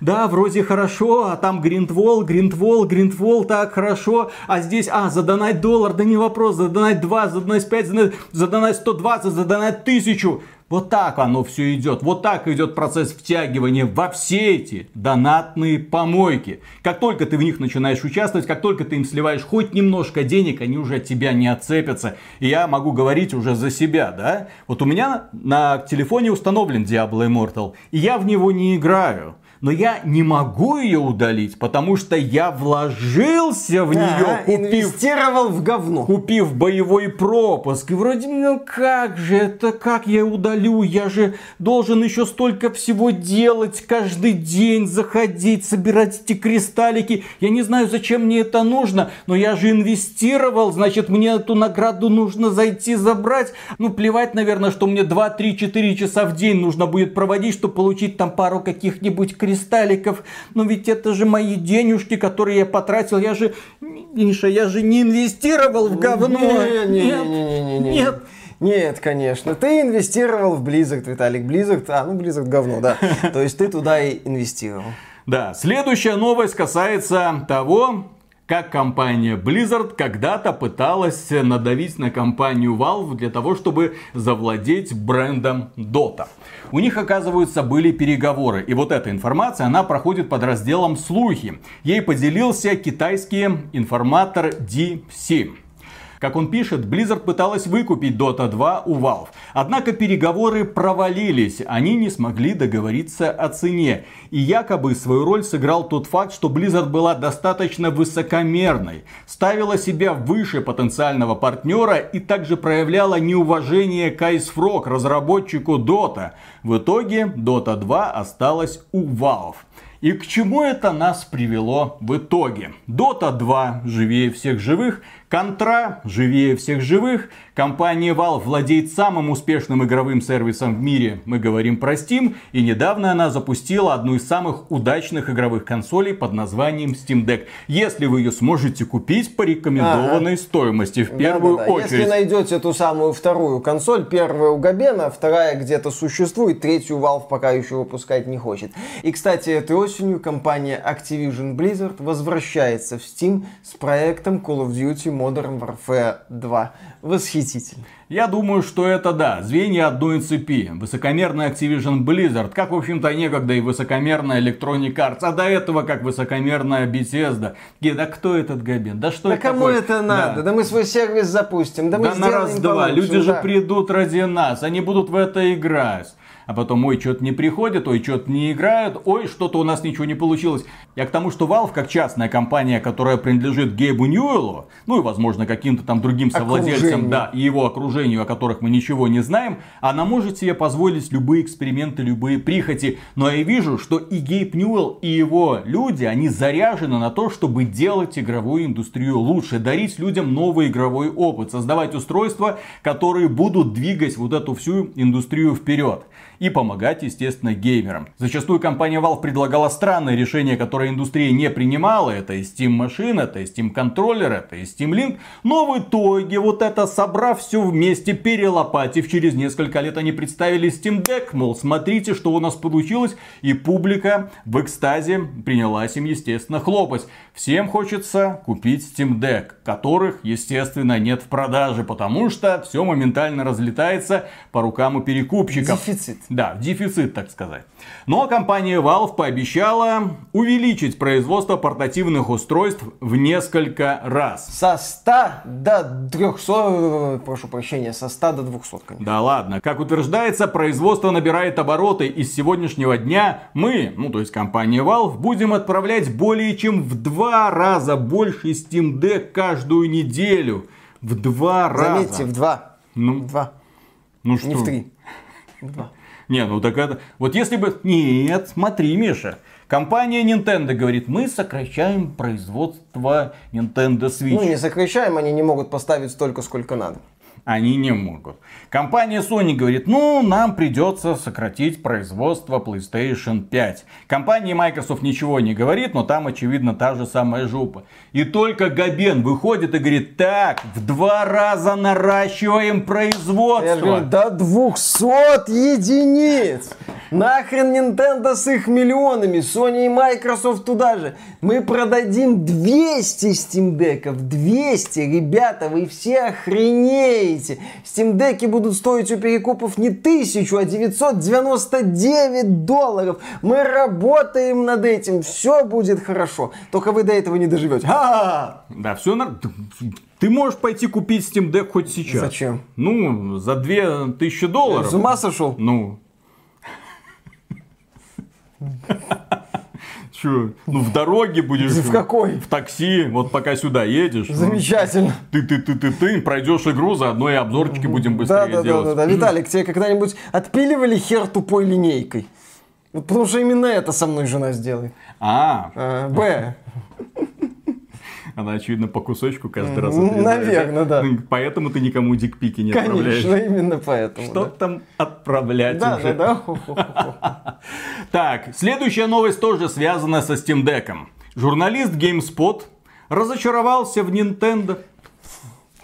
да, вроде хорошо, а там Гриндвол, Гриндвол, Гриндвол, так хорошо, а здесь, а, задонать доллар, да не вопрос, задонать 2, задонать 5, задонать 120, задонать 1000. Вот так оно все идет. Вот так идет процесс втягивания во все эти донатные помойки. Как только ты в них начинаешь участвовать, как только ты им сливаешь хоть немножко денег, они уже от тебя не отцепятся. И я могу говорить уже за себя, да? Вот у меня на телефоне установлен Diablo Immortal, и я в него не играю но я не могу ее удалить, потому что я вложился в нее, купив, инвестировал в говно. Купив боевой пропуск. И вроде, ну как же это, как я удалю? Я же должен еще столько всего делать, каждый день заходить, собирать эти кристаллики. Я не знаю, зачем мне это нужно, но я же инвестировал, значит, мне эту награду нужно зайти забрать. Ну, плевать, наверное, что мне 2, 3, 4 часа в день нужно будет проводить, чтобы получить там пару каких-нибудь кристалликов кристалликов. Но ведь это же мои денежки, которые я потратил. Я же, Миша, я же не инвестировал в говно. Не, не, нет, не, не, не, нет. Нет, конечно. Ты инвестировал в Blizzard, Виталик. Blizzard, а, ну Blizzard говно, да. (laughs) То есть ты туда и инвестировал. Да, следующая новость касается того, как компания Blizzard когда-то пыталась надавить на компанию Valve для того, чтобы завладеть брендом Dota. У них, оказывается, были переговоры. И вот эта информация, она проходит под разделом «Слухи». Ей поделился китайский информатор DeepSea. Как он пишет, Blizzard пыталась выкупить Dota 2 у Valve. Однако переговоры провалились, они не смогли договориться о цене. И якобы свою роль сыграл тот факт, что Blizzard была достаточно высокомерной, ставила себя выше потенциального партнера и также проявляла неуважение к Ice Frog, разработчику Dota. В итоге Dota 2 осталась у Valve. И к чему это нас привело в итоге? Dota 2 живее всех живых Контра живее всех живых. Компания Valve владеет самым успешным игровым сервисом в мире. Мы говорим про Steam. И недавно она запустила одну из самых удачных игровых консолей под названием Steam Deck. Если вы ее сможете купить по рекомендованной ага. стоимости в первую да, да, да. очередь. Если найдете эту самую вторую консоль, первая у Габена, вторая где-то существует, третью Valve пока еще выпускать не хочет. И, кстати, этой осенью компания Activision Blizzard возвращается в Steam с проектом Call of Duty Modern Warfare 2. Восхитительно. Я думаю, что это да, звенья одной цепи. Высокомерная Activision Blizzard, как в общем-то некогда и высокомерная Electronic Arts, а до этого как высокомерная Bethesda. Да кто этот Габен? Да что да это кому такое? это надо? Да. да мы свой сервис запустим, да, да мы на раз-два, люди да. же придут ради нас, они будут в это играть. А потом, ой, что-то не приходит, ой, что-то не играют, ой, что-то у нас ничего не получилось. Я к тому, что Valve, как частная компания, которая принадлежит Гейбу Ньюэллу, ну и, возможно, каким-то там другим совладельцам, Окружению. да, и его окружению, о которых мы ничего не знаем, она может себе позволить любые эксперименты, любые прихоти. Но я вижу, что и Гейб Ньюэлл, и его люди, они заряжены на то, чтобы делать игровую индустрию лучше, дарить людям новый игровой опыт, создавать устройства, которые будут двигать вот эту всю индустрию вперед и помогать, естественно, геймерам. Зачастую компания Valve предлагала странные решения, которые индустрия не принимала. Это и Steam Machine, это и Steam Controller, это и Steam Link. Но в итоге, вот это собрав все вместе, перелопатив, через несколько лет они представили Steam Deck. Мол, смотрите, что у нас получилось. И публика в экстазе принялась им, естественно, хлопать. Всем хочется купить Steam Deck, которых, естественно, нет в продаже, потому что все моментально разлетается по рукам у перекупщиков. Дефицит. Да, дефицит, так сказать. Но компания Valve пообещала увеличить производство портативных устройств в несколько раз. Со 100 до 300, э, прошу прощения, со 100 до 200, конечно. Да ладно, как утверждается, производство набирает обороты, и с сегодняшнего дня мы, ну то есть компания Valve, будем отправлять более чем в два раза больше Steam Deck каждую неделю. В два раза. Заметьте, в 2. Ну, В 2, ну что? не в 3. В 2. Не, ну так это... Вот если бы... Нет, смотри, Миша. Компания Nintendo говорит, мы сокращаем производство Nintendo Switch. Ну, не сокращаем, они не могут поставить столько, сколько надо. Они не могут. Компания Sony говорит, ну, нам придется сократить производство PlayStation 5. Компания Microsoft ничего не говорит, но там, очевидно, та же самая жопа. И только Габен выходит и говорит, так, в два раза наращиваем производство. Говорю, до 200 единиц. Нахрен Nintendo с их миллионами, Sony и Microsoft туда же. Мы продадим 200 Steam Deck'ов, 200, ребята, вы все охренеете. Steam Deck'и будут стоить у перекупов не 1000, а 999 долларов. Мы работаем над этим, все будет хорошо. Только вы до этого не доживете. Ха! Да, все нормально. Ты можешь пойти купить Steam Deck хоть сейчас. Зачем? Ну, за 2000 долларов. С ума сошел? Ну. Че, ну в дороге будешь. В какой? В такси, вот пока сюда едешь. ну, Замечательно. Ты, ты, ты, ты, ты, пройдешь игру, заодно и обзорчики будем быстрее Да, да, да, делать. да, да. Виталик, тебе когда-нибудь отпиливали хер тупой линейкой? Вот потому что именно это со мной жена сделает. А, А, Б. она, очевидно, по кусочку каждый раз Ну, отрезает. наверно, да. Ну, Поэтому ты никому дикпики не отправляешь. Конечно, именно поэтому. Что там отправлять Да, уже? да, да. (laughs) Так, следующая новость тоже связана со Steam Deck. Журналист GameSpot разочаровался в Nintendo.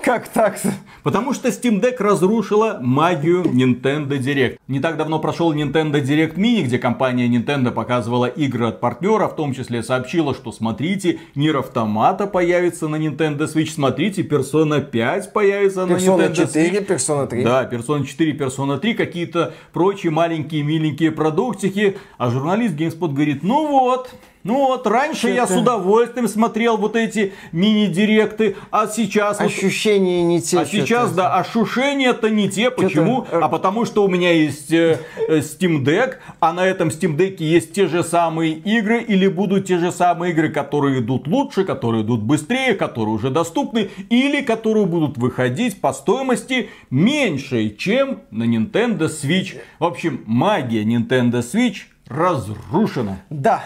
Как так? Потому что Steam Deck разрушила магию Nintendo Direct. Не так давно прошел Nintendo Direct Mini, где компания Nintendo показывала игры от партнера, в том числе сообщила, что смотрите, Нир Автомата появится на Nintendo Switch, смотрите, Persona 5 появится на Persona Nintendo 4, Switch. Persona 3. Да, Persona 4, Persona 3, какие-то прочие маленькие миленькие продуктики. А журналист GameSpot говорит, ну вот, ну вот, раньше я с Что-то- удовольствием смотрел вот эти мини-директы, а сейчас... вот Ощущения не те. а сейчас, что-то. да, ошушения-то не те. Почему? э, А потому что у меня есть э, э, Steam Deck, а на этом Steam Deck есть те же самые игры, или будут те же самые игры, которые идут лучше, которые идут быстрее, которые уже доступны, или которые будут выходить по стоимости меньше, чем на Nintendo Switch. В общем, магия Nintendo Switch разрушена. Да,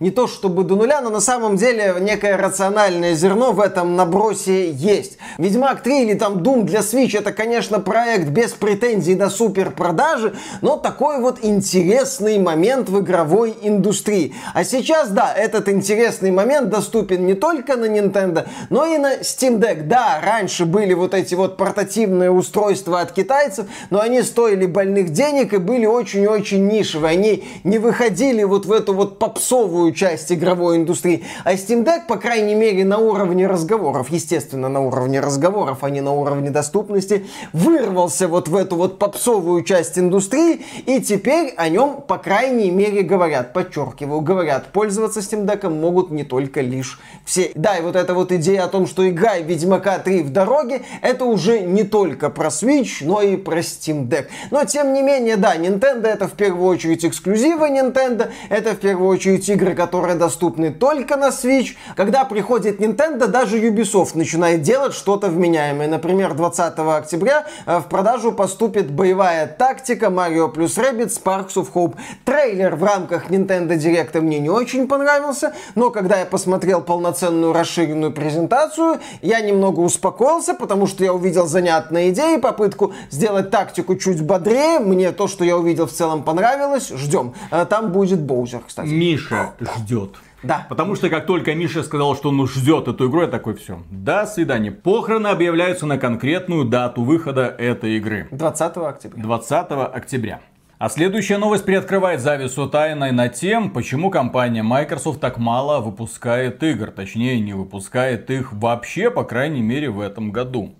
не то чтобы до нуля, но на самом деле некое рациональное зерно в этом набросе есть. Ведьмак 3 или там Doom для Switch это, конечно, проект без претензий на супер продажи, но такой вот интересный момент в игровой индустрии. А сейчас, да, этот интересный момент доступен не только на Nintendo, но и на Steam Deck. Да, раньше были вот эти вот портативные устройства от китайцев, но они стоили больных денег и были очень-очень нишевые. Они не выходили вот в эту вот попсовую часть игровой индустрии. А Steam Deck, по крайней мере, на уровне разговоров, естественно, на уровне разговоров, а не на уровне доступности, вырвался вот в эту вот попсовую часть индустрии, и теперь о нем, по крайней мере, говорят, подчеркиваю, говорят, пользоваться Steam Deck могут не только лишь все. Да, и вот эта вот идея о том, что игра Ведьмака 3 в дороге, это уже не только про Switch, но и про Steam Deck. Но, тем не менее, да, Nintendo это в первую очередь эксклюзивы Nintendo, это в первую очередь игры, которые доступны только на Switch. Когда приходит Nintendo, даже Ubisoft начинает делать что-то вменяемое. Например, 20 октября э, в продажу поступит боевая тактика Mario плюс Rabbids Sparks of Hope. Трейлер в рамках Nintendo Direct мне не очень понравился, но когда я посмотрел полноценную расширенную презентацию, я немного успокоился, потому что я увидел занятные идеи, попытку сделать тактику чуть бодрее. Мне то, что я увидел, в целом понравилось. Ждем. Э, там будет Боузер, кстати. Миша ждет. Да. Потому что как только Миша сказал, что он ждет эту игру, я такой, все, до свидания. Похороны объявляются на конкретную дату выхода этой игры. 20 октября. 20 октября. А следующая новость приоткрывает завесу тайной на тем, почему компания Microsoft так мало выпускает игр. Точнее, не выпускает их вообще, по крайней мере, в этом году.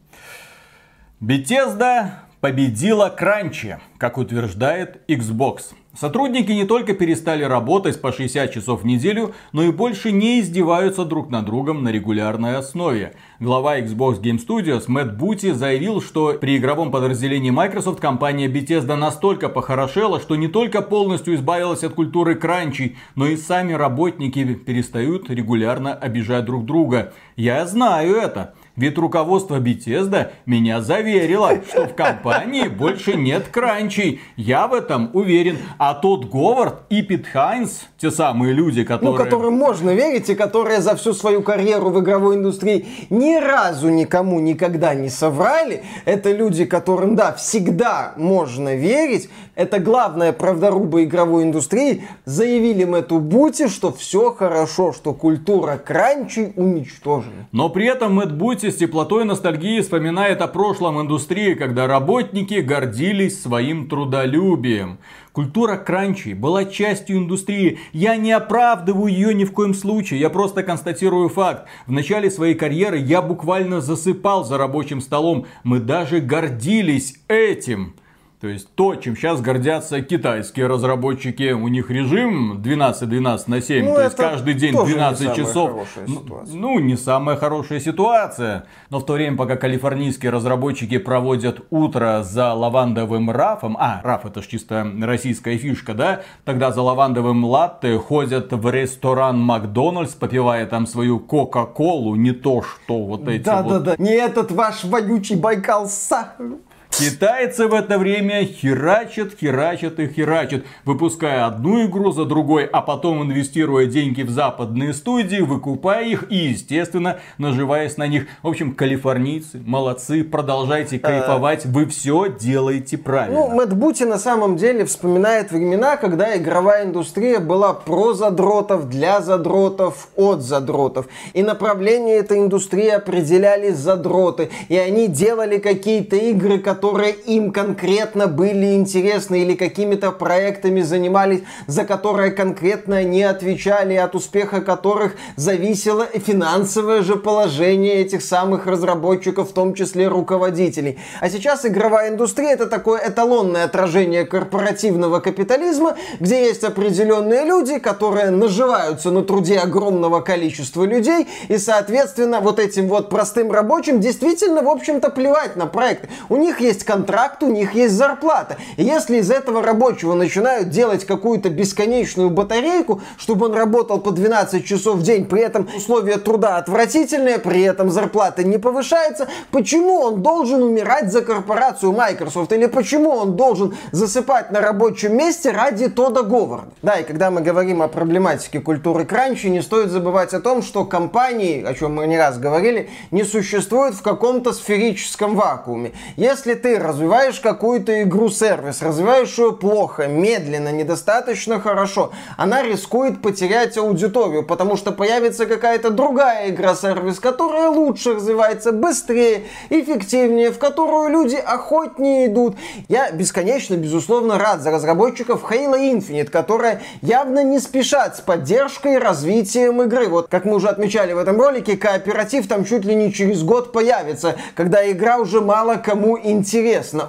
Bethesda победила Кранчи, как утверждает Xbox. Сотрудники не только перестали работать по 60 часов в неделю, но и больше не издеваются друг над другом на регулярной основе. Глава Xbox Game Studios Мэтт Бути заявил, что при игровом подразделении Microsoft компания Bethesda настолько похорошела, что не только полностью избавилась от культуры кранчей, но и сами работники перестают регулярно обижать друг друга. Я знаю это. Ведь руководство Bethesda меня заверило, что в компании больше нет кранчей. Я в этом уверен. А тот Говард и Пит Хайнс, те самые люди, которые... Ну, которым можно верить и которые за всю свою карьеру в игровой индустрии ни разу никому никогда не соврали. Это люди, которым, да, всегда можно верить. Это главная правдоруба игровой индустрии. Заявили Мэтту Бути, что все хорошо, что культура кранчей уничтожена. Но при этом Мэтт Бути с теплотой ностальгии вспоминает о прошлом индустрии, когда работники гордились своим трудолюбием. Культура кранчи была частью индустрии. Я не оправдываю ее ни в коем случае, я просто констатирую факт. В начале своей карьеры я буквально засыпал за рабочим столом. Мы даже гордились этим. То есть то, чем сейчас гордятся китайские разработчики, у них режим 12-12 на 7, ну, то есть каждый день 12 часов. Ну, ну, не самая хорошая ситуация. Но в то время, пока калифорнийские разработчики проводят утро за лавандовым рафом, а, раф это ж чисто российская фишка, да, тогда за лавандовым латте ходят в ресторан Макдональдс, попивая там свою Кока-Колу, не то, что вот эти да, вот... Да, да, не этот ваш вонючий Байкал с сахаром. Китайцы в это время херачат, херачат и херачат, выпуская одну игру за другой, а потом инвестируя деньги в западные студии, выкупая их и, естественно, наживаясь на них. В общем, калифорнийцы, молодцы, продолжайте кайфовать, вы все делаете правильно. Ну, Мэтт Бути на самом деле вспоминает времена, когда игровая индустрия была про задротов, для задротов, от задротов. И направление этой индустрии определяли задроты. И они делали какие-то игры, которые которые им конкретно были интересны или какими-то проектами занимались, за которые конкретно они отвечали, от успеха которых зависело финансовое же положение этих самых разработчиков, в том числе руководителей. А сейчас игровая индустрия это такое эталонное отражение корпоративного капитализма, где есть определенные люди, которые наживаются на труде огромного количества людей, и, соответственно, вот этим вот простым рабочим действительно, в общем-то, плевать на проекты. У них есть есть контракт, у них есть зарплата. И если из этого рабочего начинают делать какую-то бесконечную батарейку, чтобы он работал по 12 часов в день, при этом условия труда отвратительные, при этом зарплата не повышается, почему он должен умирать за корпорацию Microsoft? Или почему он должен засыпать на рабочем месте ради Тода Говарда? Да, и когда мы говорим о проблематике культуры кранчи, не стоит забывать о том, что компании, о чем мы не раз говорили, не существуют в каком-то сферическом вакууме. Если ты развиваешь какую-то игру-сервис, развиваешь ее плохо, медленно, недостаточно хорошо, она рискует потерять аудиторию, потому что появится какая-то другая игра-сервис, которая лучше развивается, быстрее, эффективнее, в которую люди охотнее идут. Я бесконечно, безусловно, рад за разработчиков Halo Infinite, которые явно не спешат с поддержкой и развитием игры. Вот, как мы уже отмечали в этом ролике, кооператив там чуть ли не через год появится, когда игра уже мало кому интересна.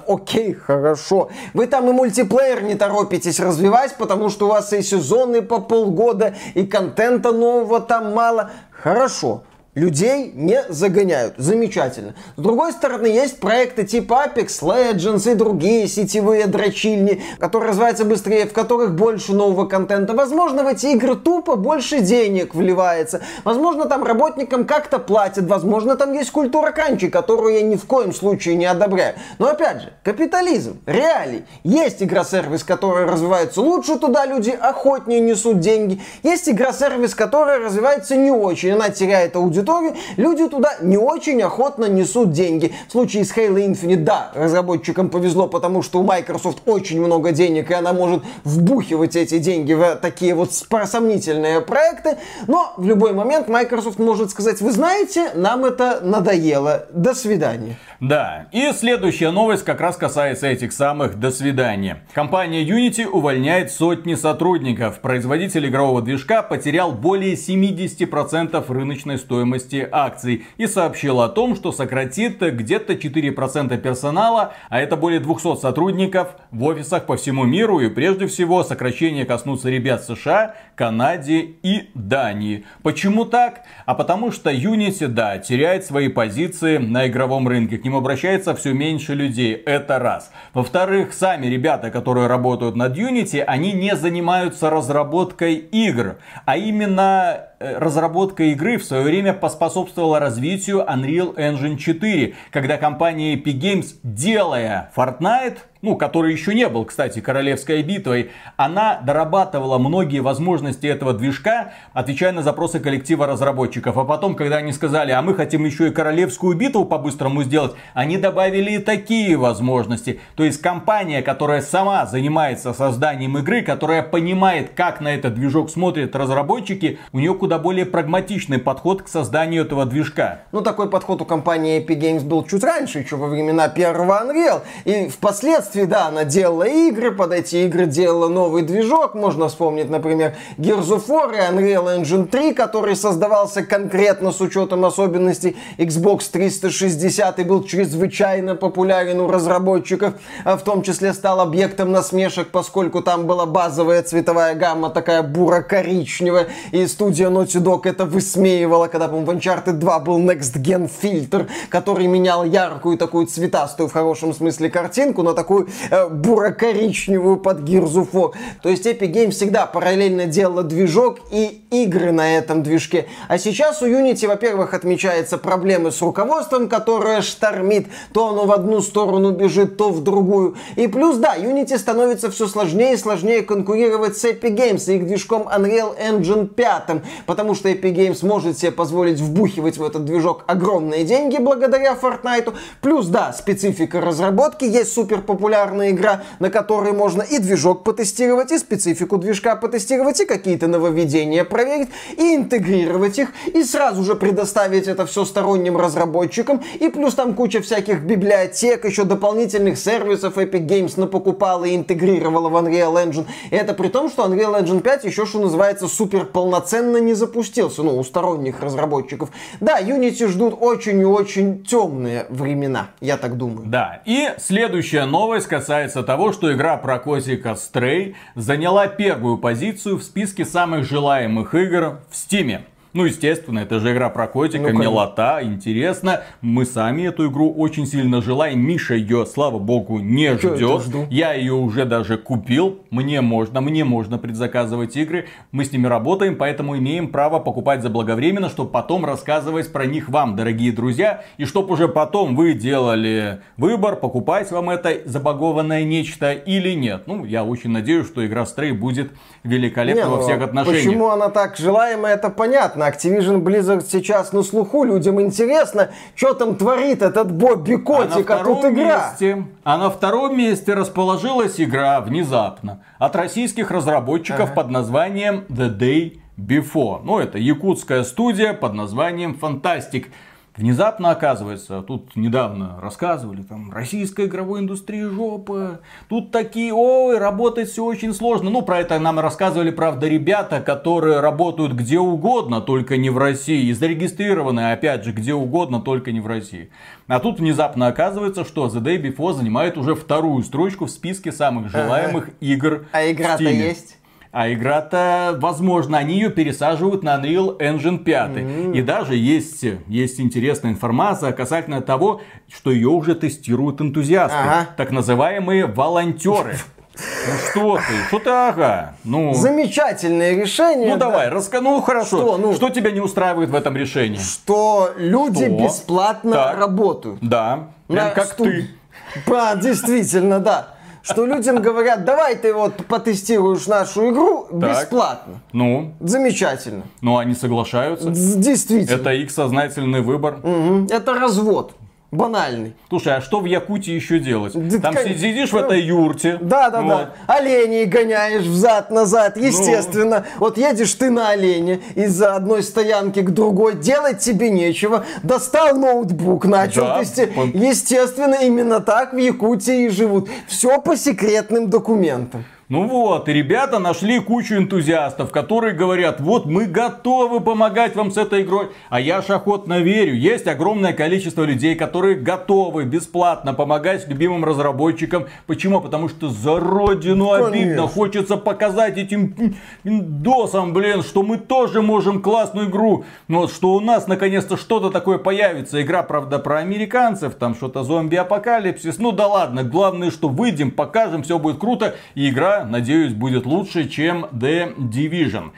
Окей, хорошо. Вы там и мультиплеер не торопитесь развивать, потому что у вас и сезоны по полгода, и контента нового там мало. Хорошо людей не загоняют. Замечательно. С другой стороны, есть проекты типа Apex Legends и другие сетевые дрочильни, которые развиваются быстрее, в которых больше нового контента. Возможно, в эти игры тупо больше денег вливается. Возможно, там работникам как-то платят. Возможно, там есть культура канчи, которую я ни в коем случае не одобряю. Но опять же, капитализм, реалий. Есть игра-сервис, которая развивается лучше, туда люди охотнее несут деньги. Есть игра-сервис, которая развивается не очень, она теряет аудиторию аудиторию, люди туда не очень охотно несут деньги. В случае с Halo Infinite, да, разработчикам повезло, потому что у Microsoft очень много денег, и она может вбухивать эти деньги в такие вот сомнительные проекты, но в любой момент Microsoft может сказать, вы знаете, нам это надоело, до свидания. Да, и следующая новость как раз касается этих самых «до свидания». Компания Unity увольняет сотни сотрудников. Производитель игрового движка потерял более 70% рыночной стоимости акций и сообщил о том, что сократит где-то 4% персонала, а это более 200 сотрудников в офисах по всему миру. И прежде всего сокращение коснутся ребят США, Канаде и Дании. Почему так? А потому что Unity, да, теряет свои позиции на игровом рынке. К ним обращается все меньше людей. Это раз. Во-вторых, сами ребята, которые работают над Unity, они не занимаются разработкой игр, а именно Э, разработка игры в свое время поспособствовала развитию Unreal Engine 4, когда компания Epic Games, делая Fortnite, ну, который еще не был, кстати, королевской битвой, она дорабатывала многие возможности этого движка, отвечая на запросы коллектива разработчиков. А потом, когда они сказали, а мы хотим еще и королевскую битву по-быстрому сделать, они добавили и такие возможности. То есть компания, которая сама занимается созданием игры, которая понимает, как на этот движок смотрят разработчики, у нее куда более прагматичный подход к созданию этого движка. Ну, такой подход у компании Epic Games был чуть раньше, еще во времена первого Unreal. И впоследствии впоследствии, да, она делала игры, под эти игры делала новый движок. Можно вспомнить, например, Gears of War и Unreal Engine 3, который создавался конкретно с учетом особенностей Xbox 360 и был чрезвычайно популярен у разработчиков. А в том числе стал объектом насмешек, поскольку там была базовая цветовая гамма такая буро-коричневая. И студия Naughty Dog это высмеивала, когда, по-моему, в Uncharted 2 был Next Gen фильтр, который менял яркую такую цветастую в хорошем смысле картинку на такую такую э, буро-коричневую под Gears of. То есть Epic Games всегда параллельно делала движок и игры на этом движке. А сейчас у Unity, во-первых, отмечается проблемы с руководством, которое штормит. То оно в одну сторону бежит, то в другую. И плюс, да, Unity становится все сложнее и сложнее конкурировать с Epic Games и их движком Unreal Engine 5. Потому что Epic Games может себе позволить вбухивать в этот движок огромные деньги благодаря Fortnite. Плюс, да, специфика разработки. Есть супер популярный популярная игра, на которой можно и движок потестировать, и специфику движка потестировать, и какие-то нововведения проверить, и интегрировать их, и сразу же предоставить это все сторонним разработчикам, и плюс там куча всяких библиотек, еще дополнительных сервисов Epic Games напокупала и интегрировала в Unreal Engine. И это при том, что Unreal Engine 5 еще, что называется, супер полноценно не запустился, ну, у сторонних разработчиков. Да, Unity ждут очень и очень темные времена, я так думаю. Да, и следующая новость Новость касается того, что игра про котика Stray заняла первую позицию в списке самых желаемых игр в Стиме. Ну, естественно, это же игра про котика, ну, милота, интересно. Мы сами эту игру очень сильно желаем. Миша ее, слава богу, не ждет. Я ее уже даже купил. Мне можно, мне можно предзаказывать игры. Мы с ними работаем, поэтому имеем право покупать заблаговременно, чтобы потом рассказывать про них вам, дорогие друзья. И чтобы уже потом вы делали выбор, покупать вам это забагованное нечто или нет. Ну, я очень надеюсь, что игра Stray будет великолепна во ну, всех отношениях. Почему она так желаема, это понятно понятно, Activision Blizzard сейчас на слуху, людям интересно, что там творит этот Бобби Котик, а, а тут игра. Месте, а на втором месте расположилась игра внезапно от российских разработчиков ага. под названием The Day Before. Ну, это якутская студия под названием Fantastic. Внезапно оказывается, тут недавно рассказывали, там, российская игровая индустрия жопа, тут такие, ой, работать все очень сложно. Ну, про это нам рассказывали, правда, ребята, которые работают где угодно, только не в России, и зарегистрированы, опять же, где угодно, только не в России. А тут внезапно оказывается, что The Day Before занимает уже вторую строчку в списке самых желаемых ага. игр А игра-то есть? А игра-то, возможно, они ее пересаживают на Unreal Engine 5. Mm-hmm. И даже есть, есть интересная информация касательно того, что ее уже тестируют энтузиасты. Ага. Так называемые волонтеры. Ну что ты, что ты, ага. Ну, Замечательное решение. Ну да. давай, раска... ну хорошо. Что, ну, что тебя не устраивает в этом решении? Что люди что? бесплатно так. работают. Да, прям как что... ты. (laughs) Да, действительно, да что людям говорят, давай ты вот потестируешь нашу игру бесплатно. Ну? Замечательно. Ну, они соглашаются. Действительно. Это их сознательный выбор. Угу. Это развод банальный. Слушай, а что в Якутии еще делать? Да, Там как... сидишь в этой юрте. Да, да, вот. да. Оленей гоняешь взад-назад, естественно. Ну... Вот едешь ты на олене из одной стоянки к другой, делать тебе нечего. Достал ноутбук, начал да, тести... Он... Естественно, именно так в Якутии и живут. Все по секретным документам. Ну вот, и ребята нашли кучу энтузиастов, которые говорят, вот мы готовы помогать вам с этой игрой. А я ж охотно верю, есть огромное количество людей, которые готовы бесплатно помогать любимым разработчикам. Почему? Потому что за родину Конечно. обидно. Хочется показать этим досам, блин, что мы тоже можем классную игру. Ну вот, что у нас наконец-то что-то такое появится. Игра, правда, про американцев, там что-то зомби-апокалипсис. Ну да ладно, главное, что выйдем, покажем, все будет круто. И игра надеюсь, будет лучше, чем The Division.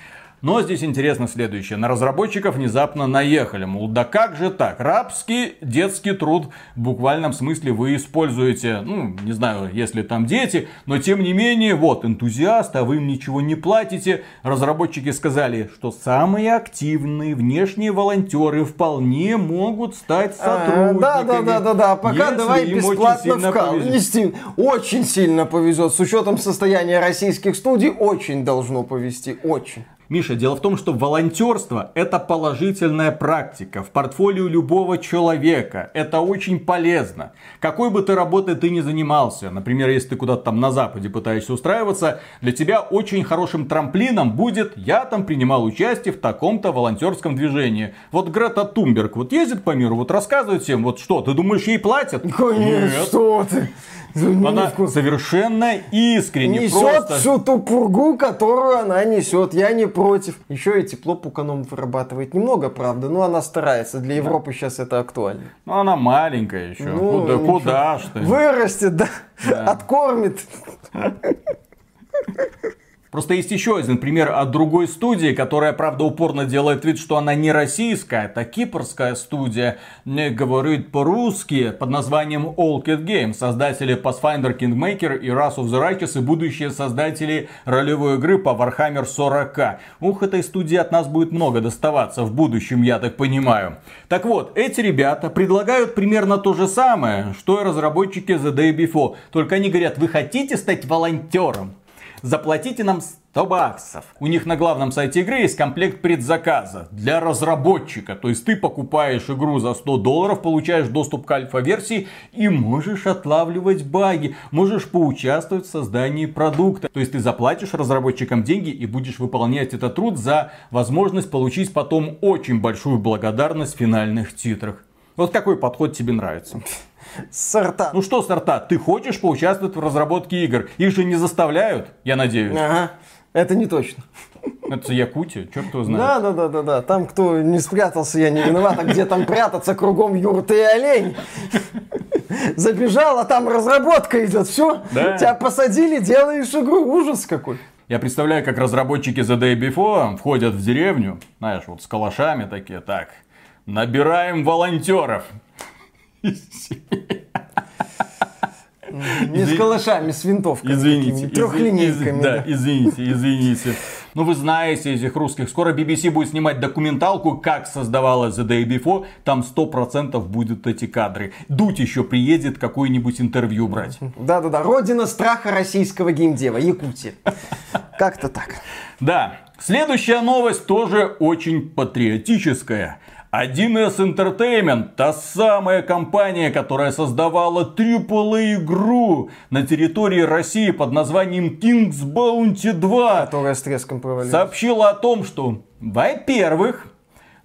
Но здесь интересно следующее. На разработчиков внезапно наехали. Мол, да как же так? Рабский детский труд в буквальном смысле вы используете. Ну, не знаю, если там дети. Но тем не менее, вот, энтузиасты, а вы им ничего не платите. Разработчики сказали, что самые активные внешние волонтеры вполне могут стать сотрудниками. да, да, да, да, да. Пока давай бесплатно вкалывать. Очень сильно повезет. С учетом состояния российских студий, очень должно повезти. Очень. Миша, дело в том, что волонтерство это положительная практика в портфолио любого человека. Это очень полезно. Какой бы ты работой ты ни занимался, например, если ты куда-то там на Западе пытаешься устраиваться, для тебя очень хорошим трамплином будет «я там принимал участие в таком-то волонтерском движении». Вот Грета Тумберг вот ездит по миру, вот рассказывает всем, вот что, ты думаешь, ей платят? Конечно, Нет. что ты. Она совершенно искренне несет просто... всю ту пургу, которую она несет. Я не против. Еще и тепло Пуканом вырабатывает. Немного, правда, но она старается. Для Европы да. сейчас это актуально. Ну, она маленькая еще. Ну, куда, куда ж ты? Вырастет, да. да. Откормит. (laughs) Просто есть еще один пример от другой студии, которая, правда, упорно делает вид, что она не российская, это кипрская студия, говорит по-русски, под названием All Cat Games, создатели Pathfinder Kingmaker и Wrath of the Righteous и будущие создатели ролевой игры по Warhammer 40. Ух, этой студии от нас будет много доставаться в будущем, я так понимаю. Так вот, эти ребята предлагают примерно то же самое, что и разработчики The Day Before, только они говорят, вы хотите стать волонтером? Заплатите нам 100 баксов. У них на главном сайте игры есть комплект предзаказа для разработчика. То есть ты покупаешь игру за 100 долларов, получаешь доступ к альфа-версии и можешь отлавливать баги, можешь поучаствовать в создании продукта. То есть ты заплатишь разработчикам деньги и будешь выполнять этот труд за возможность получить потом очень большую благодарность в финальных титрах. Вот какой подход тебе нравится? Сорта. Ну что, Сорта, ты хочешь поучаствовать в разработке игр? Их же не заставляют, я надеюсь. Ага, это не точно. Это Якутия, черт его знает. Да, да, да, да, да. Там, кто не спрятался, я не виноват, а где там прятаться, кругом юрты и олень. Забежал, а там разработка идет. Все, да. тебя посадили, делаешь игру. Ужас какой. Я представляю, как разработчики The Day Before входят в деревню, знаешь, вот с калашами такие, так, набираем волонтеров. Не с калашами, с винтовками. Извините. Трехлинейками. да, извините, извините. Ну, вы знаете этих русских. Скоро BBC будет снимать документалку, как создавалась The Day Before. Там 100% будут эти кадры. Дудь еще приедет какое-нибудь интервью брать. Да-да-да, родина страха российского геймдева, Якутия. Как-то так. Да, следующая новость тоже очень патриотическая. 1С Entertainment, та самая компания, которая создавала AAA игру на территории России под названием King's Bounty 2, Которая с треском провалилась. сообщила о том, что, во-первых,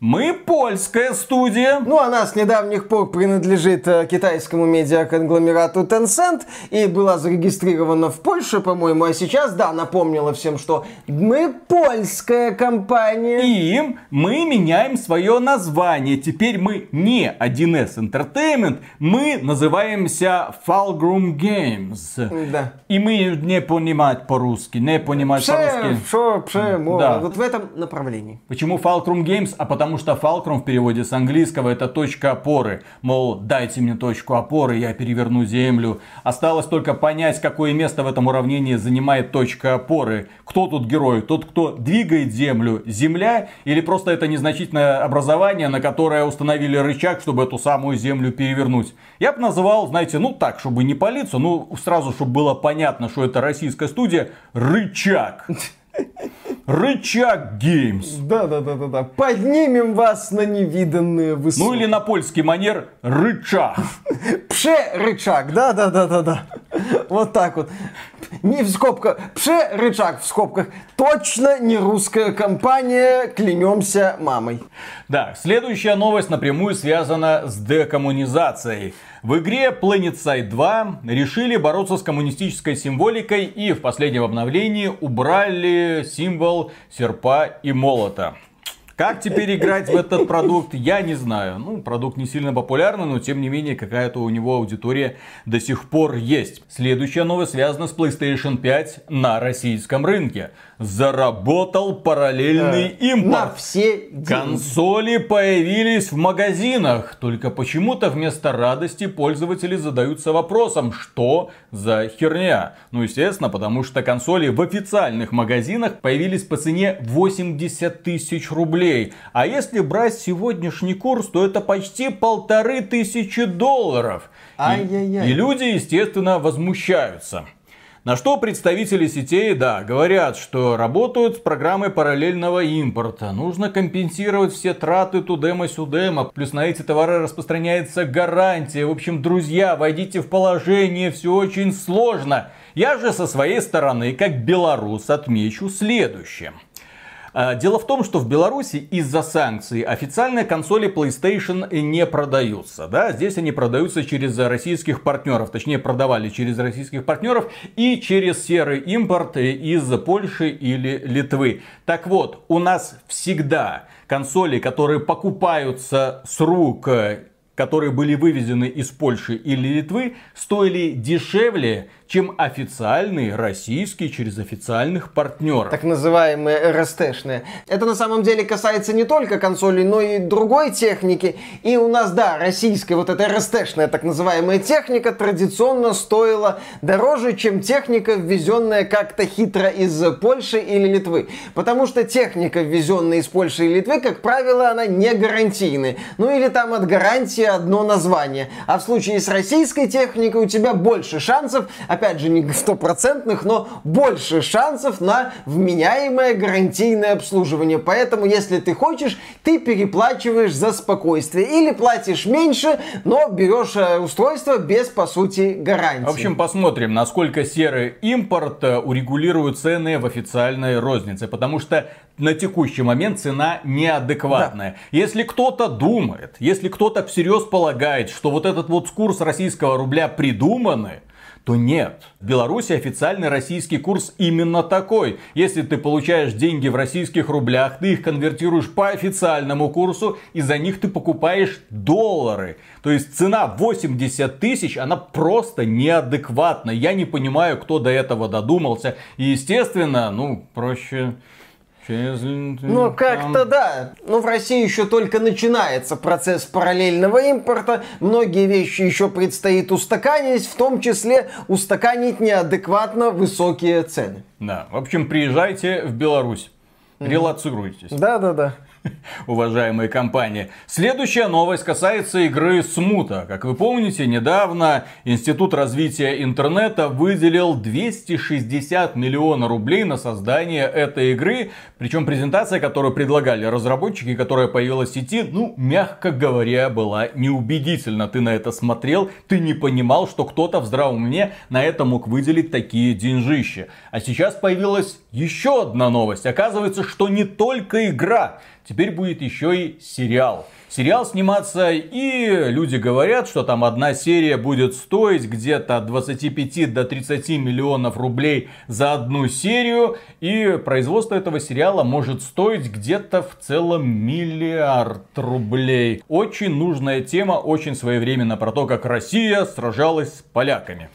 мы польская студия, Ну, она с недавних пор принадлежит э, китайскому медиаконгломерату Tencent и была зарегистрирована в Польше, по-моему, а сейчас, да, напомнила всем, что мы польская компания. и мы меняем свое название. Теперь мы не 1С Entertainment, мы называемся Falgrim Games. Да. И мы не понимать по-русски, не понимать по-русски. шо, пше, мо. Да. Вот в этом направлении. Почему Fulcrum Games? А потому что Fulcrum в переводе с английского это точка опоры. Мол, дайте мне точку опоры, я переверну землю. Осталось только понять, какое место в этом уравнении занимает точка опоры. Кто тут герой? Тот, кто двигает землю, земля? Или просто это незначительное образование, на которое установили рычаг, чтобы эту самую землю перевернуть? Я бы называл, знаете, ну так, чтобы не палиться, ну сразу, чтобы было понятно, что это российская студия, рычаг. Рычаг Геймс. Да, да, да, да, да. Поднимем вас на невиданные высоты. Ну или на польский манер рычаг. (laughs) Пше рычаг, да, да, да, да, да. Вот так вот. Не в скобках. Пше рычаг в скобках. Точно не русская компания. Клянемся мамой. Да, следующая новость напрямую связана с декоммунизацией. В игре PlanetSide 2 решили бороться с коммунистической символикой и в последнем обновлении убрали символ серпа и молота. Как теперь играть в этот продукт, я не знаю. Ну, продукт не сильно популярный, но тем не менее какая-то у него аудитория до сих пор есть. Следующая новость связана с PlayStation 5 на российском рынке. Заработал параллельный импорт. На все деньги. Консоли появились в магазинах, только почему-то вместо радости пользователи задаются вопросом, что за херня. Ну, естественно, потому что консоли в официальных магазинах появились по цене 80 тысяч рублей. А если брать сегодняшний курс, то это почти полторы тысячи долларов. И- и люди, естественно, возмущаются. На что представители сетей, да, говорят, что работают с программой параллельного импорта. Нужно компенсировать все траты тудема-сюдема. Плюс на эти товары распространяется гарантия. В общем, друзья, войдите в положение, все очень сложно. Я же со своей стороны, как белорус, отмечу следующее. А, Дело в том, что в Беларуси из-за санкций официальные консоли PlayStation не продаются. Да? Здесь они продаются через российских партнеров. Точнее, продавали через российских партнеров и через серый импорт из Польши или Литвы. Так вот, у нас всегда консоли, которые покупаются с рук э, которые были вывезены из Польши или Литвы, стоили дешевле, чем официальные российские через официальных партнеров. так называемые РСТшные. Это на самом деле касается не только консолей, но и другой техники. И у нас, да, российская вот эта РСТшная так называемая техника традиционно стоила дороже, чем техника, ввезенная как-то хитро из Польши или Литвы. Потому что техника, ввезенная из Польши и Литвы, как правило, она не гарантийная. Ну или там от гарантии одно название. А в случае с российской техникой у тебя больше шансов, опять же, не стопроцентных, но больше шансов на вменяемое гарантийное обслуживание. Поэтому, если ты хочешь, ты переплачиваешь за спокойствие. Или платишь меньше, но берешь э, устройство без, по сути, гарантии. В общем, посмотрим, насколько серый импорт э, урегулирует цены в официальной рознице. Потому что на текущий момент цена неадекватная. Если кто-то думает, если кто-то всерьез полагает, что вот этот вот курс российского рубля придуманный, то нет. В Беларуси официальный российский курс именно такой. Если ты получаешь деньги в российских рублях, ты их конвертируешь по официальному курсу, и за них ты покупаешь доллары. То есть цена 80 тысяч, она просто неадекватна. Я не понимаю, кто до этого додумался. И естественно, ну, проще... Ну, как-то да. Но в России еще только начинается процесс параллельного импорта. Многие вещи еще предстоит устаканить, в том числе устаканить неадекватно высокие цены. Да, в общем, приезжайте в Беларусь. Релацируйтесь. Да-да-да. (laughs) уважаемые компании. Следующая новость касается игры Смута. Как вы помните, недавно Институт развития интернета выделил 260 миллионов рублей на создание этой игры. Причем презентация, которую предлагали разработчики, которая появилась в сети, ну, мягко говоря, была неубедительна. Ты на это смотрел, ты не понимал, что кто-то в здравом уме на это мог выделить такие деньжища. А сейчас появилась еще одна новость. Оказывается, что не только игра теперь будет еще и сериал. Сериал сниматься, и люди говорят, что там одна серия будет стоить где-то от 25 до 30 миллионов рублей за одну серию, и производство этого сериала может стоить где-то в целом миллиард рублей. Очень нужная тема, очень своевременно про то, как Россия сражалась с поляками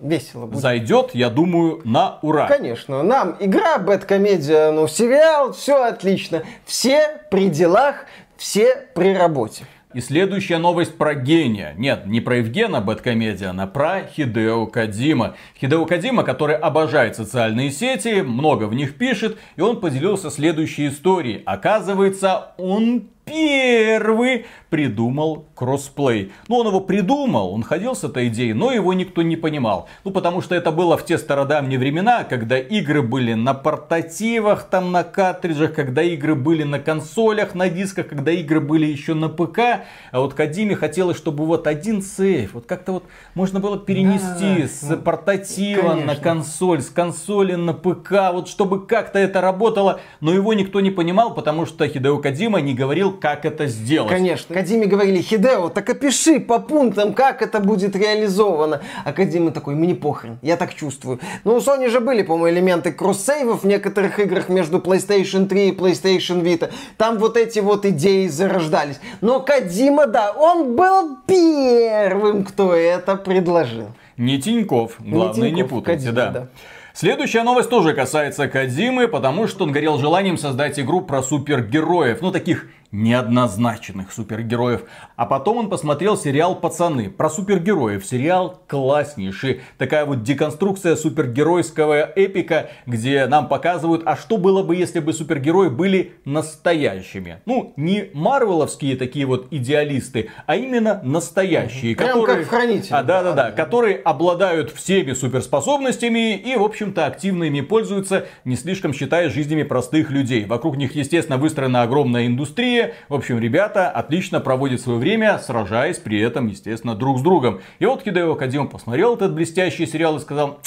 весело будет. Зайдет, я думаю, на ура. Конечно. Нам игра, бэткомедия, ну, сериал, все отлично. Все при делах, все при работе. И следующая новость про гения. Нет, не про Евгена Бэткомедиана, а про Хидео Кадима. Хидео Кадима, который обожает социальные сети, много в них пишет, и он поделился следующей историей. Оказывается, он первый придумал кроссплей. Ну, он его придумал, он ходил с этой идеей, но его никто не понимал. Ну, потому что это было в те стародавние времена, когда игры были на портативах, там на картриджах, когда игры были на консолях, на дисках, когда игры были еще на ПК. А вот Кадиме хотелось, чтобы вот один сейф, вот как-то вот можно было перенести да, с ну, портатива конечно. на консоль, с консоли на ПК, вот чтобы как-то это работало. Но его никто не понимал, потому что Хидео Кадима не говорил, как это сделать. Конечно. Академии говорили, Хидео, так опиши по пунктам, как это будет реализовано. Академия такой, мне похрен, я так чувствую. Ну, у Sony же были, по-моему, элементы кроссейвов в некоторых играх между PlayStation 3 и PlayStation Vita. Там вот эти вот идеи зарождались. Но Кадима, да, он был первым, кто это предложил. Не Тиньков, главное не, Тиньков, не путайте, Кодима, да. да. Следующая новость тоже касается Кадимы, потому что он горел желанием создать игру про супергероев. Ну, таких неоднозначных супергероев. А потом он посмотрел сериал «Пацаны» про супергероев. Сериал класснейший. Такая вот деконструкция супергеройского эпика, где нам показывают, а что было бы, если бы супергерои были настоящими. Ну, не марвеловские такие вот идеалисты, а именно настоящие. Прям которые... как хранители. А, да, да, да, которые обладают всеми суперспособностями и, в общем-то, активно ими пользуются, не слишком считая жизнями простых людей. Вокруг них, естественно, выстроена огромная индустрия, В общем, ребята отлично проводят свое время, сражаясь при этом, естественно, друг с другом. И вот Хидео Кадима посмотрел этот блестящий сериал и сказал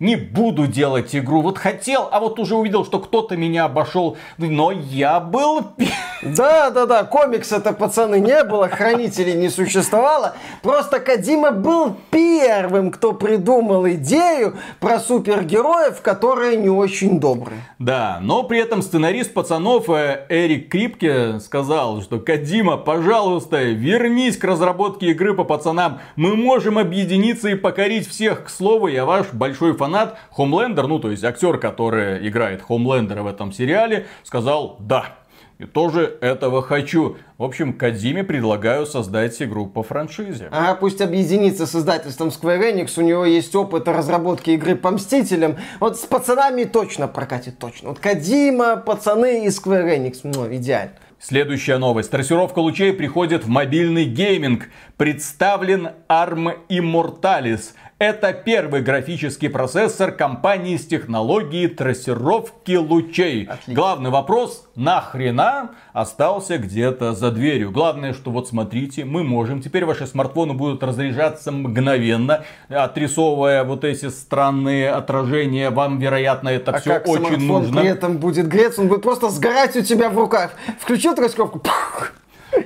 не буду делать игру. Вот хотел, а вот уже увидел, что кто-то меня обошел. Но я был... (laughs) Да, да, да, комикса-то, пацаны, не было, хранителей не существовало. Просто Кадима был первым, кто придумал идею про супергероев, которые не очень добрые. Да, но при этом сценарист пацанов э, Эрик Крипке сказал, что Кадима, пожалуйста, вернись к разработке игры по пацанам. Мы можем объединиться и покорить всех. К слову, я ваш большой фанат фанат, Хомлендер, ну то есть актер, который играет Хомлендера в этом сериале, сказал «да». И тоже этого хочу. В общем, Кадиме предлагаю создать игру по франшизе. А пусть объединится с издательством Square Enix. У него есть опыт разработки игры по Мстителям. Вот с пацанами точно прокатит, точно. Вот Кадима, пацаны и Square Enix. Ну, идеально. Следующая новость. Трассировка лучей приходит в мобильный гейминг. Представлен ARM Immortalis. Это первый графический процессор компании с технологией трассировки лучей. Отлично. Главный вопрос, нахрена остался где-то за дверью. Главное, что вот смотрите, мы можем. Теперь ваши смартфоны будут разряжаться мгновенно, отрисовывая вот эти странные отражения. Вам, вероятно, это а все как очень нужно. при этом будет греться, он будет просто сгорать у тебя в руках. Включил трассировку,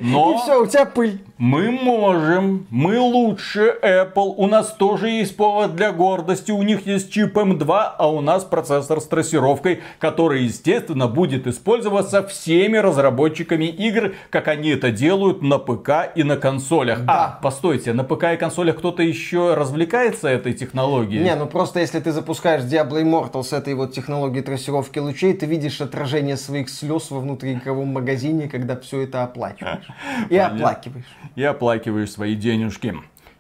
но... И все, у тебя пыль. Мы можем, мы лучше Apple, у нас тоже есть повод для гордости, у них есть чип M2, а у нас процессор с трассировкой, который, естественно, будет использоваться всеми разработчиками игр, как они это делают на ПК и на консолях. Да. А, постойте, на ПК и консолях кто-то еще развлекается этой технологией? Не, ну просто если ты запускаешь Diablo Immortal с этой вот технологией трассировки лучей, ты видишь отражение своих слез во внутриигровом магазине, когда все это оплачиваешь. И оплакиваешь и оплакиваешь свои денежки.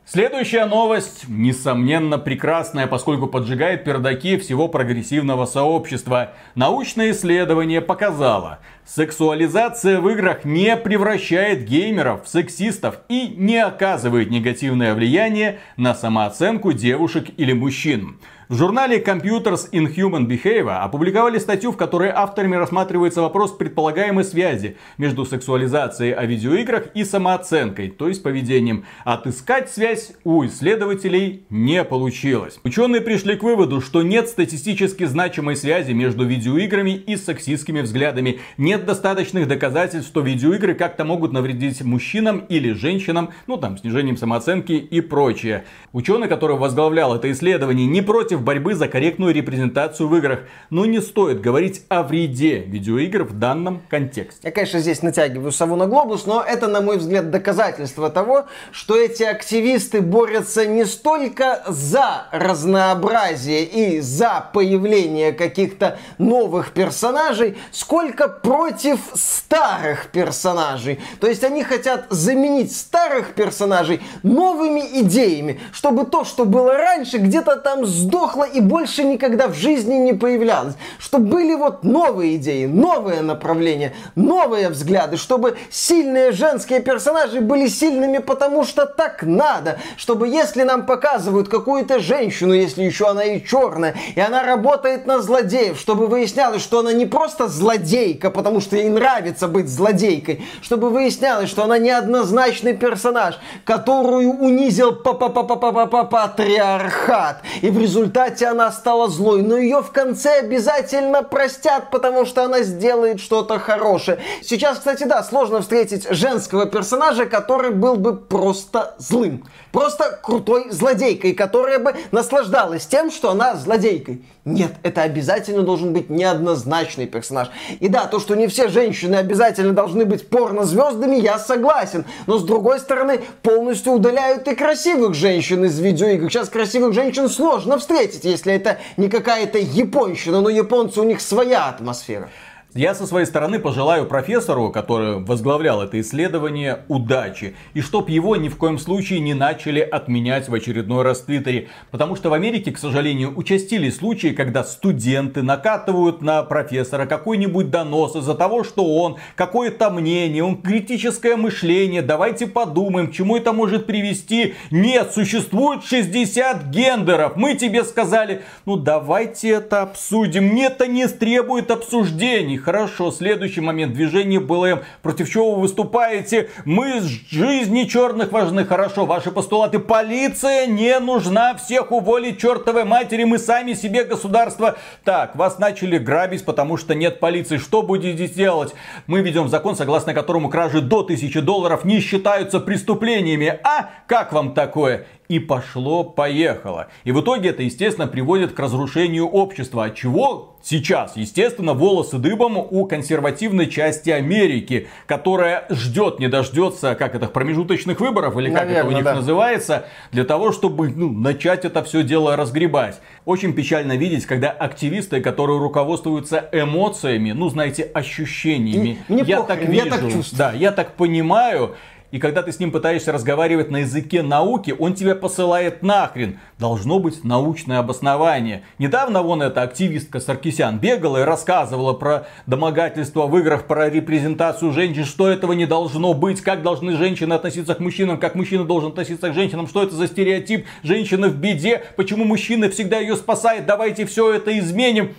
Следующая новость, несомненно, прекрасная, поскольку поджигает пердаки всего прогрессивного сообщества. Научное исследование показало, сексуализация в играх не превращает геймеров в сексистов и не оказывает негативное влияние на самооценку девушек или мужчин. В журнале Computers in Human Behavior опубликовали статью, в которой авторами рассматривается вопрос предполагаемой связи между сексуализацией о видеоиграх и самооценкой, то есть поведением. Отыскать связь у исследователей не получилось. Ученые пришли к выводу, что нет статистически значимой связи между видеоиграми и сексистскими взглядами. Нет достаточных доказательств, что видеоигры как-то могут навредить мужчинам или женщинам, ну там, снижением самооценки и прочее. Ученый, который возглавлял это исследование, не против борьбы за корректную репрезентацию в играх. Но не стоит говорить о вреде видеоигр в данном контексте. Я, конечно, здесь натягиваю сову на глобус, но это, на мой взгляд, доказательство того, что эти активисты борются не столько за разнообразие и за появление каких-то новых персонажей, сколько против старых персонажей. То есть они хотят заменить старых персонажей новыми идеями, чтобы то, что было раньше, где-то там сдохло сдохла и больше никогда в жизни не появлялась. Чтобы были вот новые идеи, новые направления, новые взгляды, чтобы сильные женские персонажи были сильными, потому что так надо. Чтобы если нам показывают какую-то женщину, если еще она и черная, и она работает на злодеев, чтобы выяснялось, что она не просто злодейка, потому что ей нравится быть злодейкой, чтобы выяснялось, что она неоднозначный персонаж, которую унизил патриархат. И в результате результате она стала злой, но ее в конце обязательно простят, потому что она сделает что-то хорошее. Сейчас, кстати, да, сложно встретить женского персонажа, который был бы просто злым. Просто крутой злодейкой, которая бы наслаждалась тем, что она злодейкой. Нет, это обязательно должен быть неоднозначный персонаж. И да, то, что не все женщины обязательно должны быть порнозвездами, я согласен. Но с другой стороны, полностью удаляют и красивых женщин из видеоигр. Сейчас красивых женщин сложно встретить, если это не какая-то японщина, но японцы у них своя атмосфера. Я со своей стороны пожелаю профессору, который возглавлял это исследование, удачи. И чтоб его ни в коем случае не начали отменять в очередной раз в Твиттере. Потому что в Америке, к сожалению, участились случаи, когда студенты накатывают на профессора какой-нибудь донос из-за того, что он какое-то мнение, он критическое мышление, давайте подумаем, к чему это может привести. Нет, существует 60 гендеров. Мы тебе сказали, ну давайте это обсудим. Нет, это не требует обсуждений хорошо. Следующий момент. Движение БЛМ. Против чего вы выступаете? Мы с жизни черных важны. Хорошо. Ваши постулаты. Полиция не нужна. Всех уволить чертовой матери. Мы сами себе государство. Так, вас начали грабить, потому что нет полиции. Что будете делать? Мы ведем закон, согласно которому кражи до 1000 долларов не считаются преступлениями. А как вам такое? И пошло-поехало. И в итоге это, естественно, приводит к разрушению общества. От чего сейчас, естественно, волосы дыбом у консервативной части Америки, которая ждет, не дождется, как это, промежуточных выборов, или как Наверное, это у них да. называется, для того, чтобы ну, начать это все дело разгребать. Очень печально видеть, когда активисты, которые руководствуются эмоциями, ну, знаете, ощущениями. Мне я похрен, так вижу, я так чувствую. Да, я так понимаю, и когда ты с ним пытаешься разговаривать на языке науки, он тебя посылает нахрен. Должно быть научное обоснование. Недавно вон эта активистка Саркисян бегала и рассказывала про домогательство в играх, про репрезентацию женщин, что этого не должно быть, как должны женщины относиться к мужчинам, как мужчина должен относиться к женщинам, что это за стереотип, женщина в беде, почему мужчина всегда ее спасает, давайте все это изменим.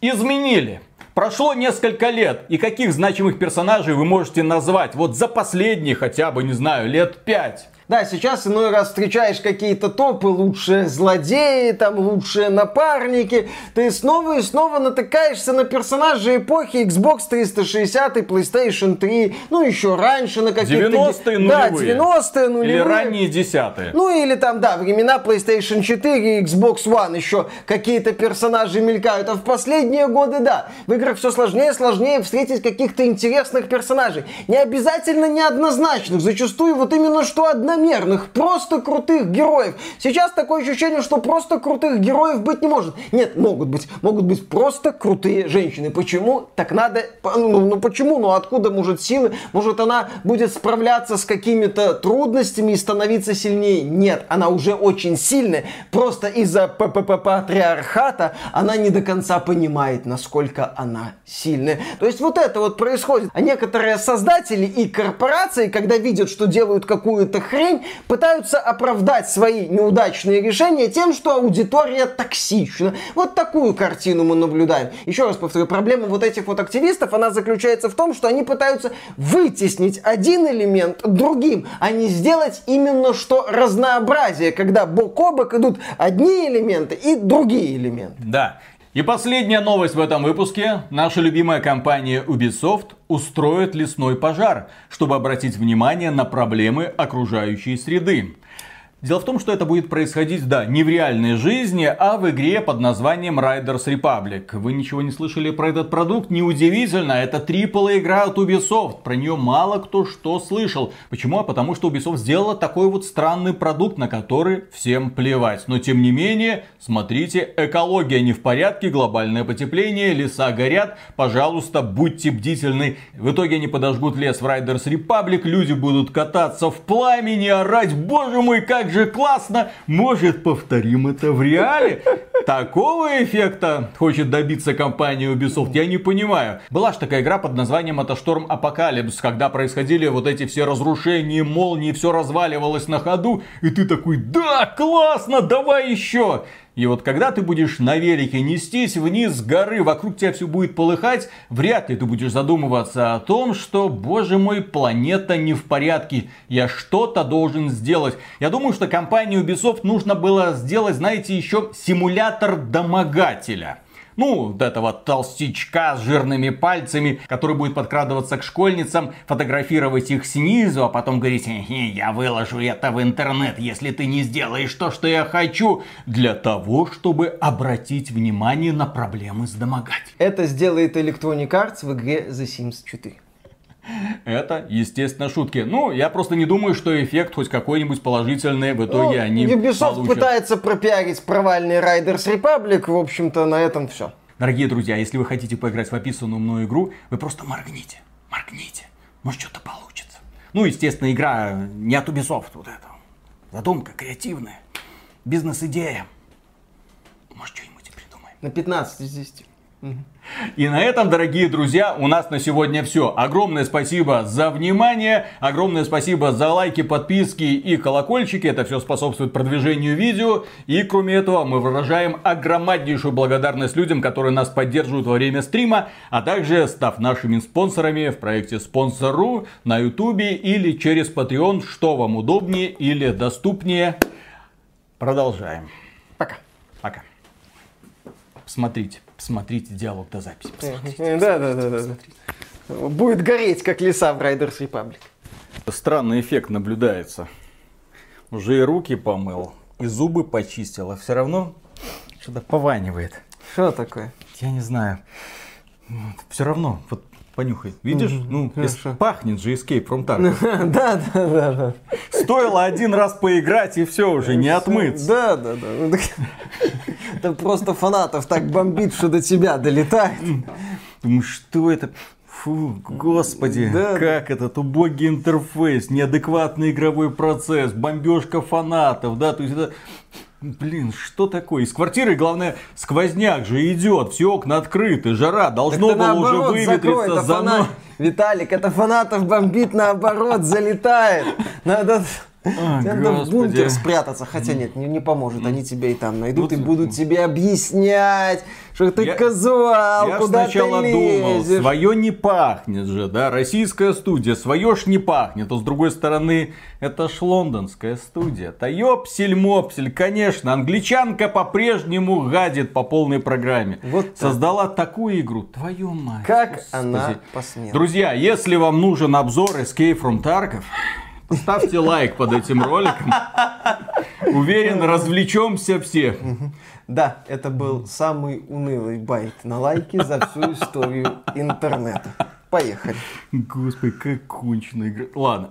Изменили. Прошло несколько лет, и каких значимых персонажей вы можете назвать вот за последние хотя бы, не знаю, лет пять? Да, сейчас иной раз встречаешь какие-то топы, лучшие злодеи, там лучшие напарники. Ты снова и снова натыкаешься на персонажей эпохи Xbox 360 и PlayStation 3, ну еще раньше на какие-то... 90-е нулевые. Да, 90-е нулевые. Или ранние десятые. Ну или там, да, времена PlayStation 4 и Xbox One еще какие-то персонажи мелькают. А в последние годы, да, в играх все сложнее и сложнее встретить каких-то интересных персонажей. Не обязательно неоднозначных, зачастую вот именно что одномерных, просто крутых героев. Сейчас такое ощущение, что просто крутых героев быть не может. Нет, могут быть. Могут быть просто крутые женщины. Почему? Так надо... Ну, ну почему? Ну откуда может силы? Может она будет справляться с какими-то трудностями и становиться сильнее? Нет, она уже очень сильная. Просто из-за патриархата она не до конца понимает, насколько она сильная. То есть вот это вот происходит. А некоторые создатели и корпорации, когда видят, что делают какую-то хрень, пытаются оправдать свои неудачные решения тем, что аудитория токсична. Вот такую картину мы наблюдаем. Еще раз повторю, проблема вот этих вот активистов, она заключается в том, что они пытаются вытеснить один элемент другим, а не сделать именно что разнообразие, когда бок о бок идут одни элементы и другие элементы. Да. И последняя новость в этом выпуске. Наша любимая компания Ubisoft устроит лесной пожар, чтобы обратить внимание на проблемы окружающей среды. Дело в том, что это будет происходить, да, не в реальной жизни, а в игре под названием Riders Republic. Вы ничего не слышали про этот продукт? Неудивительно, это AAA игра от Ubisoft. Про нее мало кто что слышал. Почему? А потому что Ubisoft сделала такой вот странный продукт, на который всем плевать. Но тем не менее, смотрите, экология не в порядке, глобальное потепление, леса горят. Пожалуйста, будьте бдительны. В итоге они подожгут лес в Riders Republic, люди будут кататься в пламени, орать, боже мой, как же классно! Может, повторим это в реале? Такого эффекта хочет добиться компания Ubisoft, я не понимаю. Была же такая игра под названием MotorStorm Apocalypse, когда происходили вот эти все разрушения, молнии, все разваливалось на ходу, и ты такой, да, классно, давай еще. И вот когда ты будешь на велике нестись вниз с горы, вокруг тебя все будет полыхать, вряд ли ты будешь задумываться о том, что, боже мой, планета не в порядке, я что-то должен сделать. Я думаю, что компании Ubisoft нужно было сделать, знаете, еще симулятор домогателя ну, вот этого толстячка с жирными пальцами, который будет подкрадываться к школьницам, фотографировать их снизу, а потом говорить, я выложу это в интернет, если ты не сделаешь то, что я хочу, для того, чтобы обратить внимание на проблемы с домогательством. Это сделает Electronic Arts в игре The Sims 4. Это, естественно, шутки. Ну, я просто не думаю, что эффект хоть какой-нибудь положительный в итоге ну, они Ubisoft получат. пытается пропиарить провальный Riders Republic, в общем-то, на этом все. Дорогие друзья, если вы хотите поиграть в описанную мной игру, вы просто моргните, моргните, может что-то получится. Ну, естественно, игра не от Ubisoft, вот это. Задумка креативная, бизнес-идея. Может, что-нибудь придумаем. На 15 из 10. И на этом, дорогие друзья, у нас на сегодня все. Огромное спасибо за внимание, огромное спасибо за лайки, подписки и колокольчики. Это все способствует продвижению видео. И кроме этого, мы выражаем огромнейшую благодарность людям, которые нас поддерживают во время стрима, а также став нашими спонсорами в проекте Спонсору на ютубе или через Patreon, что вам удобнее или доступнее. Продолжаем. Пока. Пока. Смотрите. Смотрите диалог до записи. Да, да, да, да. Будет гореть, как леса в Riders Republic. Странный эффект наблюдается. Уже и руки помыл, и зубы почистил, а все равно что-то пованивает. Что такое? Я не знаю. Все равно, вот понюхай. Видишь? Ну, пахнет же Escape from Tarkov. (laughs) Да, да, да, да. Стоило один раз поиграть, и все уже, не отмыться. Да, да, да. Ну, это (laughs) просто фанатов так бомбит, что до тебя долетает. Думаю, что это? Фу, господи, да. как этот убогий интерфейс, неадекватный игровой процесс, бомбежка фанатов, да, то есть это Блин, что такое? Из квартиры, главное, сквозняк же идет, все окна открыты, жара, должно было уже выветриться за мной. Виталик, это фанатов бомбит наоборот, залетает. Надо а, Надо в бункер спрятаться. Хотя нет, не, не поможет. Они тебя и там найдут вот, и будут тебе объяснять, что ты я, казуал, я куда сначала ты думал, свое не пахнет же, да, российская студия, свое ж не пахнет. А с другой стороны, это ж лондонская студия. Да ёпсель-мопсель, конечно, англичанка по-прежнему гадит по полной программе. Вот Создала такую игру, твою мать. Как Господи. она посмела. Друзья, если вам нужен обзор Escape from Tarkov, Ставьте лайк под этим роликом. Уверен, развлечемся все. Да, это был самый унылый байт на лайке за всю историю интернета. Поехали. Господи, как конченая игра. Ладно.